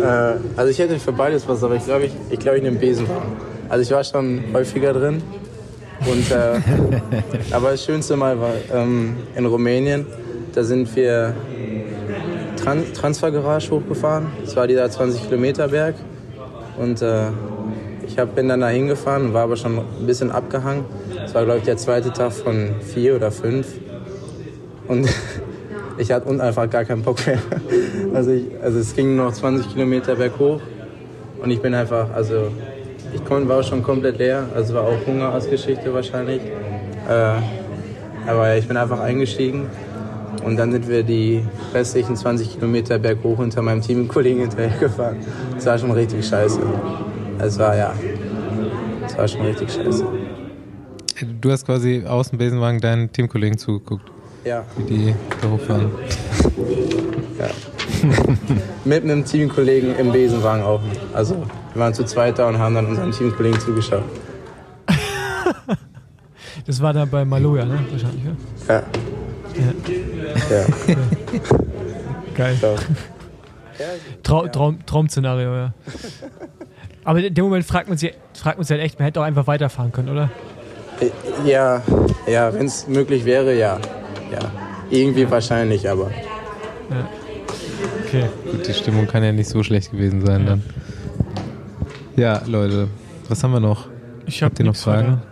Äh, also ich hätte für beides was, aber ich glaube, ich, ich, glaub, ich nehme Besenwagen. Also ich war schon häufiger drin. Und, äh, [laughs] aber das Schönste Mal war ähm, in Rumänien. Da sind wir Tran Transfergarage hochgefahren. Das war dieser 20 Kilometer Berg. Und äh, ich hab, bin dann da hingefahren, war aber schon ein bisschen abgehangen. Das war, glaube ich, der zweite Tag von vier oder fünf. Und [laughs] ich hatte einfach gar keinen Bock mehr. [laughs] Also, ich, also es ging nur noch 20 Kilometer berghoch. Und ich bin einfach, also ich war schon komplett leer. Also war auch Hunger als Geschichte wahrscheinlich. Äh, aber ich bin einfach eingestiegen. Und dann sind wir die restlichen 20 Kilometer berghoch hinter meinem Teamkollegen hinterhergefahren. Das war schon richtig scheiße. Es war ja, es war schon richtig scheiße. Du hast quasi aus dem Besenwagen deinen Teamkollegen zugeguckt. Ja. Wie die da hochfahren. ja. [laughs] Mit einem Teamkollegen im Besenwagen auch. Also wir waren zu zweit da und haben dann unseren Teamkollegen zugeschaut. [laughs] Das war dann bei Maloja, ne? Wahrscheinlich, ja? Ja. ja. ja. [laughs] Geil. So. Trau Traum Traum-Szenario, ja. Aber in dem Moment fragt man sich, fragt man sich halt echt, man hätte auch einfach weiterfahren können, oder? Ja, ja, wenn es möglich wäre, ja. ja. Irgendwie wahrscheinlich, aber. Ja. Okay. Gut, die Stimmung kann ja nicht so schlecht gewesen sein dann. Ja, Leute, was haben wir noch? Ich hab Habt ihr noch Fragen? Weiter.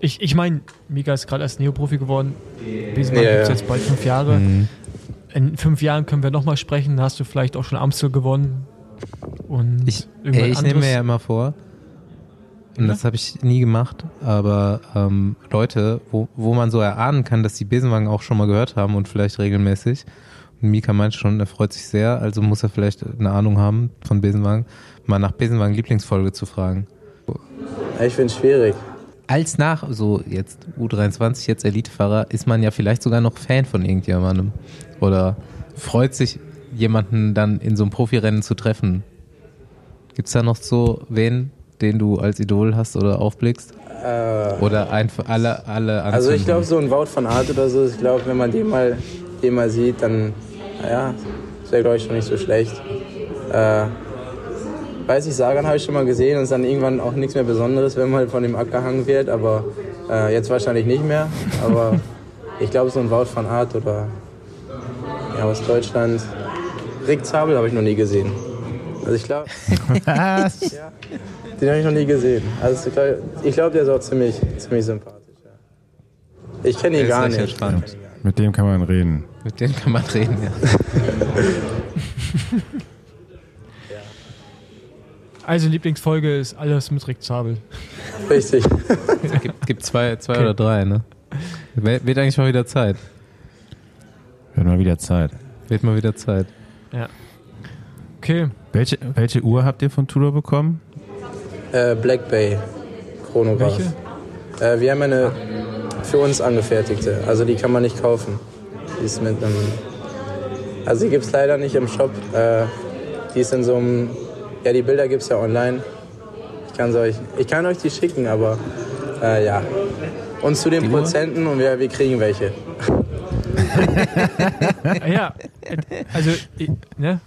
Ich, ich meine, Mika ist gerade als Neoprofi geworden. Besenmann ja, gibt es jetzt bald fünf Jahre. Mhm. In fünf Jahren können wir nochmal sprechen. Hast du vielleicht auch schon Amstel gewonnen. Und ich, ey, ich nehme mir ja immer vor, und das habe ich nie gemacht, aber ähm, Leute, wo, wo man so erahnen kann, dass die Besenwagen auch schon mal gehört haben und vielleicht regelmäßig. Und Mika meint schon, er freut sich sehr, also muss er vielleicht eine Ahnung haben von Besenwagen, mal nach Besenwagen Lieblingsfolge zu fragen. Ich finde es schwierig. Als nach, so jetzt U23, jetzt Elitefahrer, ist man ja vielleicht sogar noch Fan von irgendjemandem. Oder freut sich, jemanden dann in so einem Profirennen zu treffen. Gibt es da noch so wen, den du als Idol hast oder aufblickst? Äh, oder einfach alle, alle Also ich glaube, so ein Wout von Art oder so, ich glaube, wenn man den mal, den mal sieht, dann, naja, ist ja, glaube ich, schon nicht so schlecht. Äh, weiß ich, Sagan habe ich schon mal gesehen und ist dann irgendwann auch nichts mehr Besonderes, wenn man von dem abgehangen wird, aber äh, jetzt wahrscheinlich nicht mehr. Aber [laughs] ich glaube, so ein Wout von Art oder ja, aus Deutschland, Rick Zabel habe ich noch nie gesehen. Also ich glaube. [laughs] Was? [laughs] ja, den habe ich noch nie gesehen. Also ich glaube, der ist auch ziemlich, ziemlich sympathisch. Ja. Ich kenne ihn gar nicht. Entspannt. Mit dem kann man reden. Mit dem kann man reden, ja. Also Lieblingsfolge ist alles mit Rick Zabel. Richtig. es gibt, gibt zwei, zwei okay. oder drei, ne? Wird eigentlich mal wieder Zeit. Wird mal wieder Zeit. Wird mal wieder Zeit. Ja. Okay. Welche, welche Uhr habt ihr von Tudor bekommen? Äh, Black Bay Chronograph. Welche? Äh, wir haben eine für uns angefertigte. Also die kann man nicht kaufen. Die ist mit einem. Also die gibt es leider nicht im Shop. Äh, die ist in so einem. Ja, die Bilder gibt es ja online. Ich kann, euch, ich kann euch die schicken, aber äh, ja. Und zu den Prozenten und wir, wir kriegen welche. [laughs] ja, also, ne?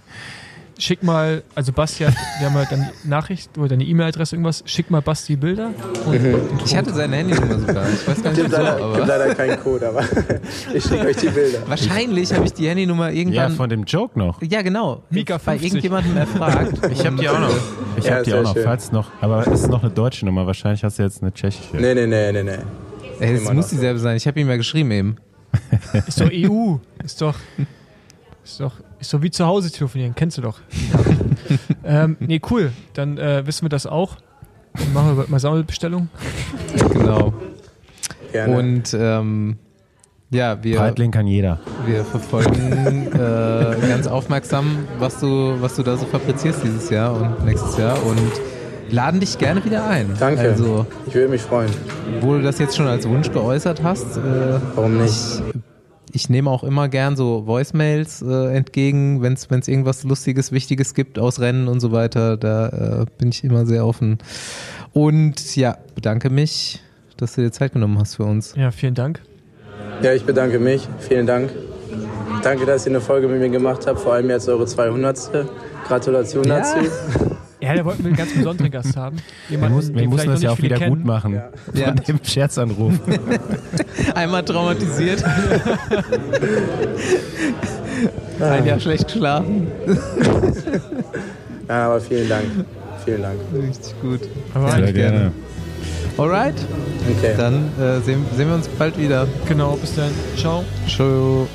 Schick mal, also Basti hat, wir haben halt deine Nachricht oder deine E-Mail-Adresse, irgendwas, schick mal Basti Bilder. Mhm. Ich hatte seine Handynummer sogar. Ich weiß gar nicht, wieso, leider, aber. Ich leider keinen Code, aber [laughs] ich schicke euch die Bilder. Wahrscheinlich habe ich die Handynummer irgendwann. Ja, von dem Joke noch. Ja, genau. Mika 50. Bei irgendjemandem erfragt. [laughs] Ich habe die auch noch. Ich ja, habe die auch noch, schön. falls noch. Aber es ist noch eine deutsche Nummer. Wahrscheinlich hast du jetzt eine tschechische. Nee, nee, nee, nee, nee. Ey, es muss dieselbe sein. Ich habe ihm ja geschrieben eben. Ist doch EU. Ist doch. [laughs] Ist doch ist so wie zu Hause telefonieren, kennst du doch. [laughs] ähm, nee, cool. Dann äh, wissen wir das auch. Dann machen wir mal Sammelbestellung. Genau. Gerne. Und ähm, Ja, wir, Breitling kann jeder. wir verfolgen äh, ganz aufmerksam, was du, was du da so fabrizierst dieses Jahr und nächstes Jahr und laden dich gerne wieder ein. Danke. Also, Ich würde mich freuen. wo du das jetzt schon als Wunsch geäußert hast, äh, Warum nicht? Ich nehme auch immer gern so Voicemails äh, entgegen, wenn es irgendwas Lustiges, Wichtiges gibt aus Rennen und so weiter. Da äh, bin ich immer sehr offen. Und ja, bedanke mich, dass du dir Zeit genommen hast für uns. Ja, vielen Dank. Ja, ich bedanke mich. Vielen Dank. Danke, dass ihr eine Folge mit mir gemacht habt, vor allem jetzt eure 200. Gratulation Ja. dazu. [laughs] Ja, da wollten wir einen ganz besonderen Gast haben. [laughs] Wir, Jemanden, mussten, wir mussten das ja auch wieder kennen. gut machen. Ja. Von Ja. dem Scherzanruf. [laughs] Einmal traumatisiert. [laughs] Ein Jahr schlecht geschlafen. Ja, aber vielen Dank. Vielen Dank. Richtig gut. Aber Sehr gerne. Alright, Okay. dann äh, sehen, sehen wir uns bald wieder. genau, bis dann. Ciao. Tschüss.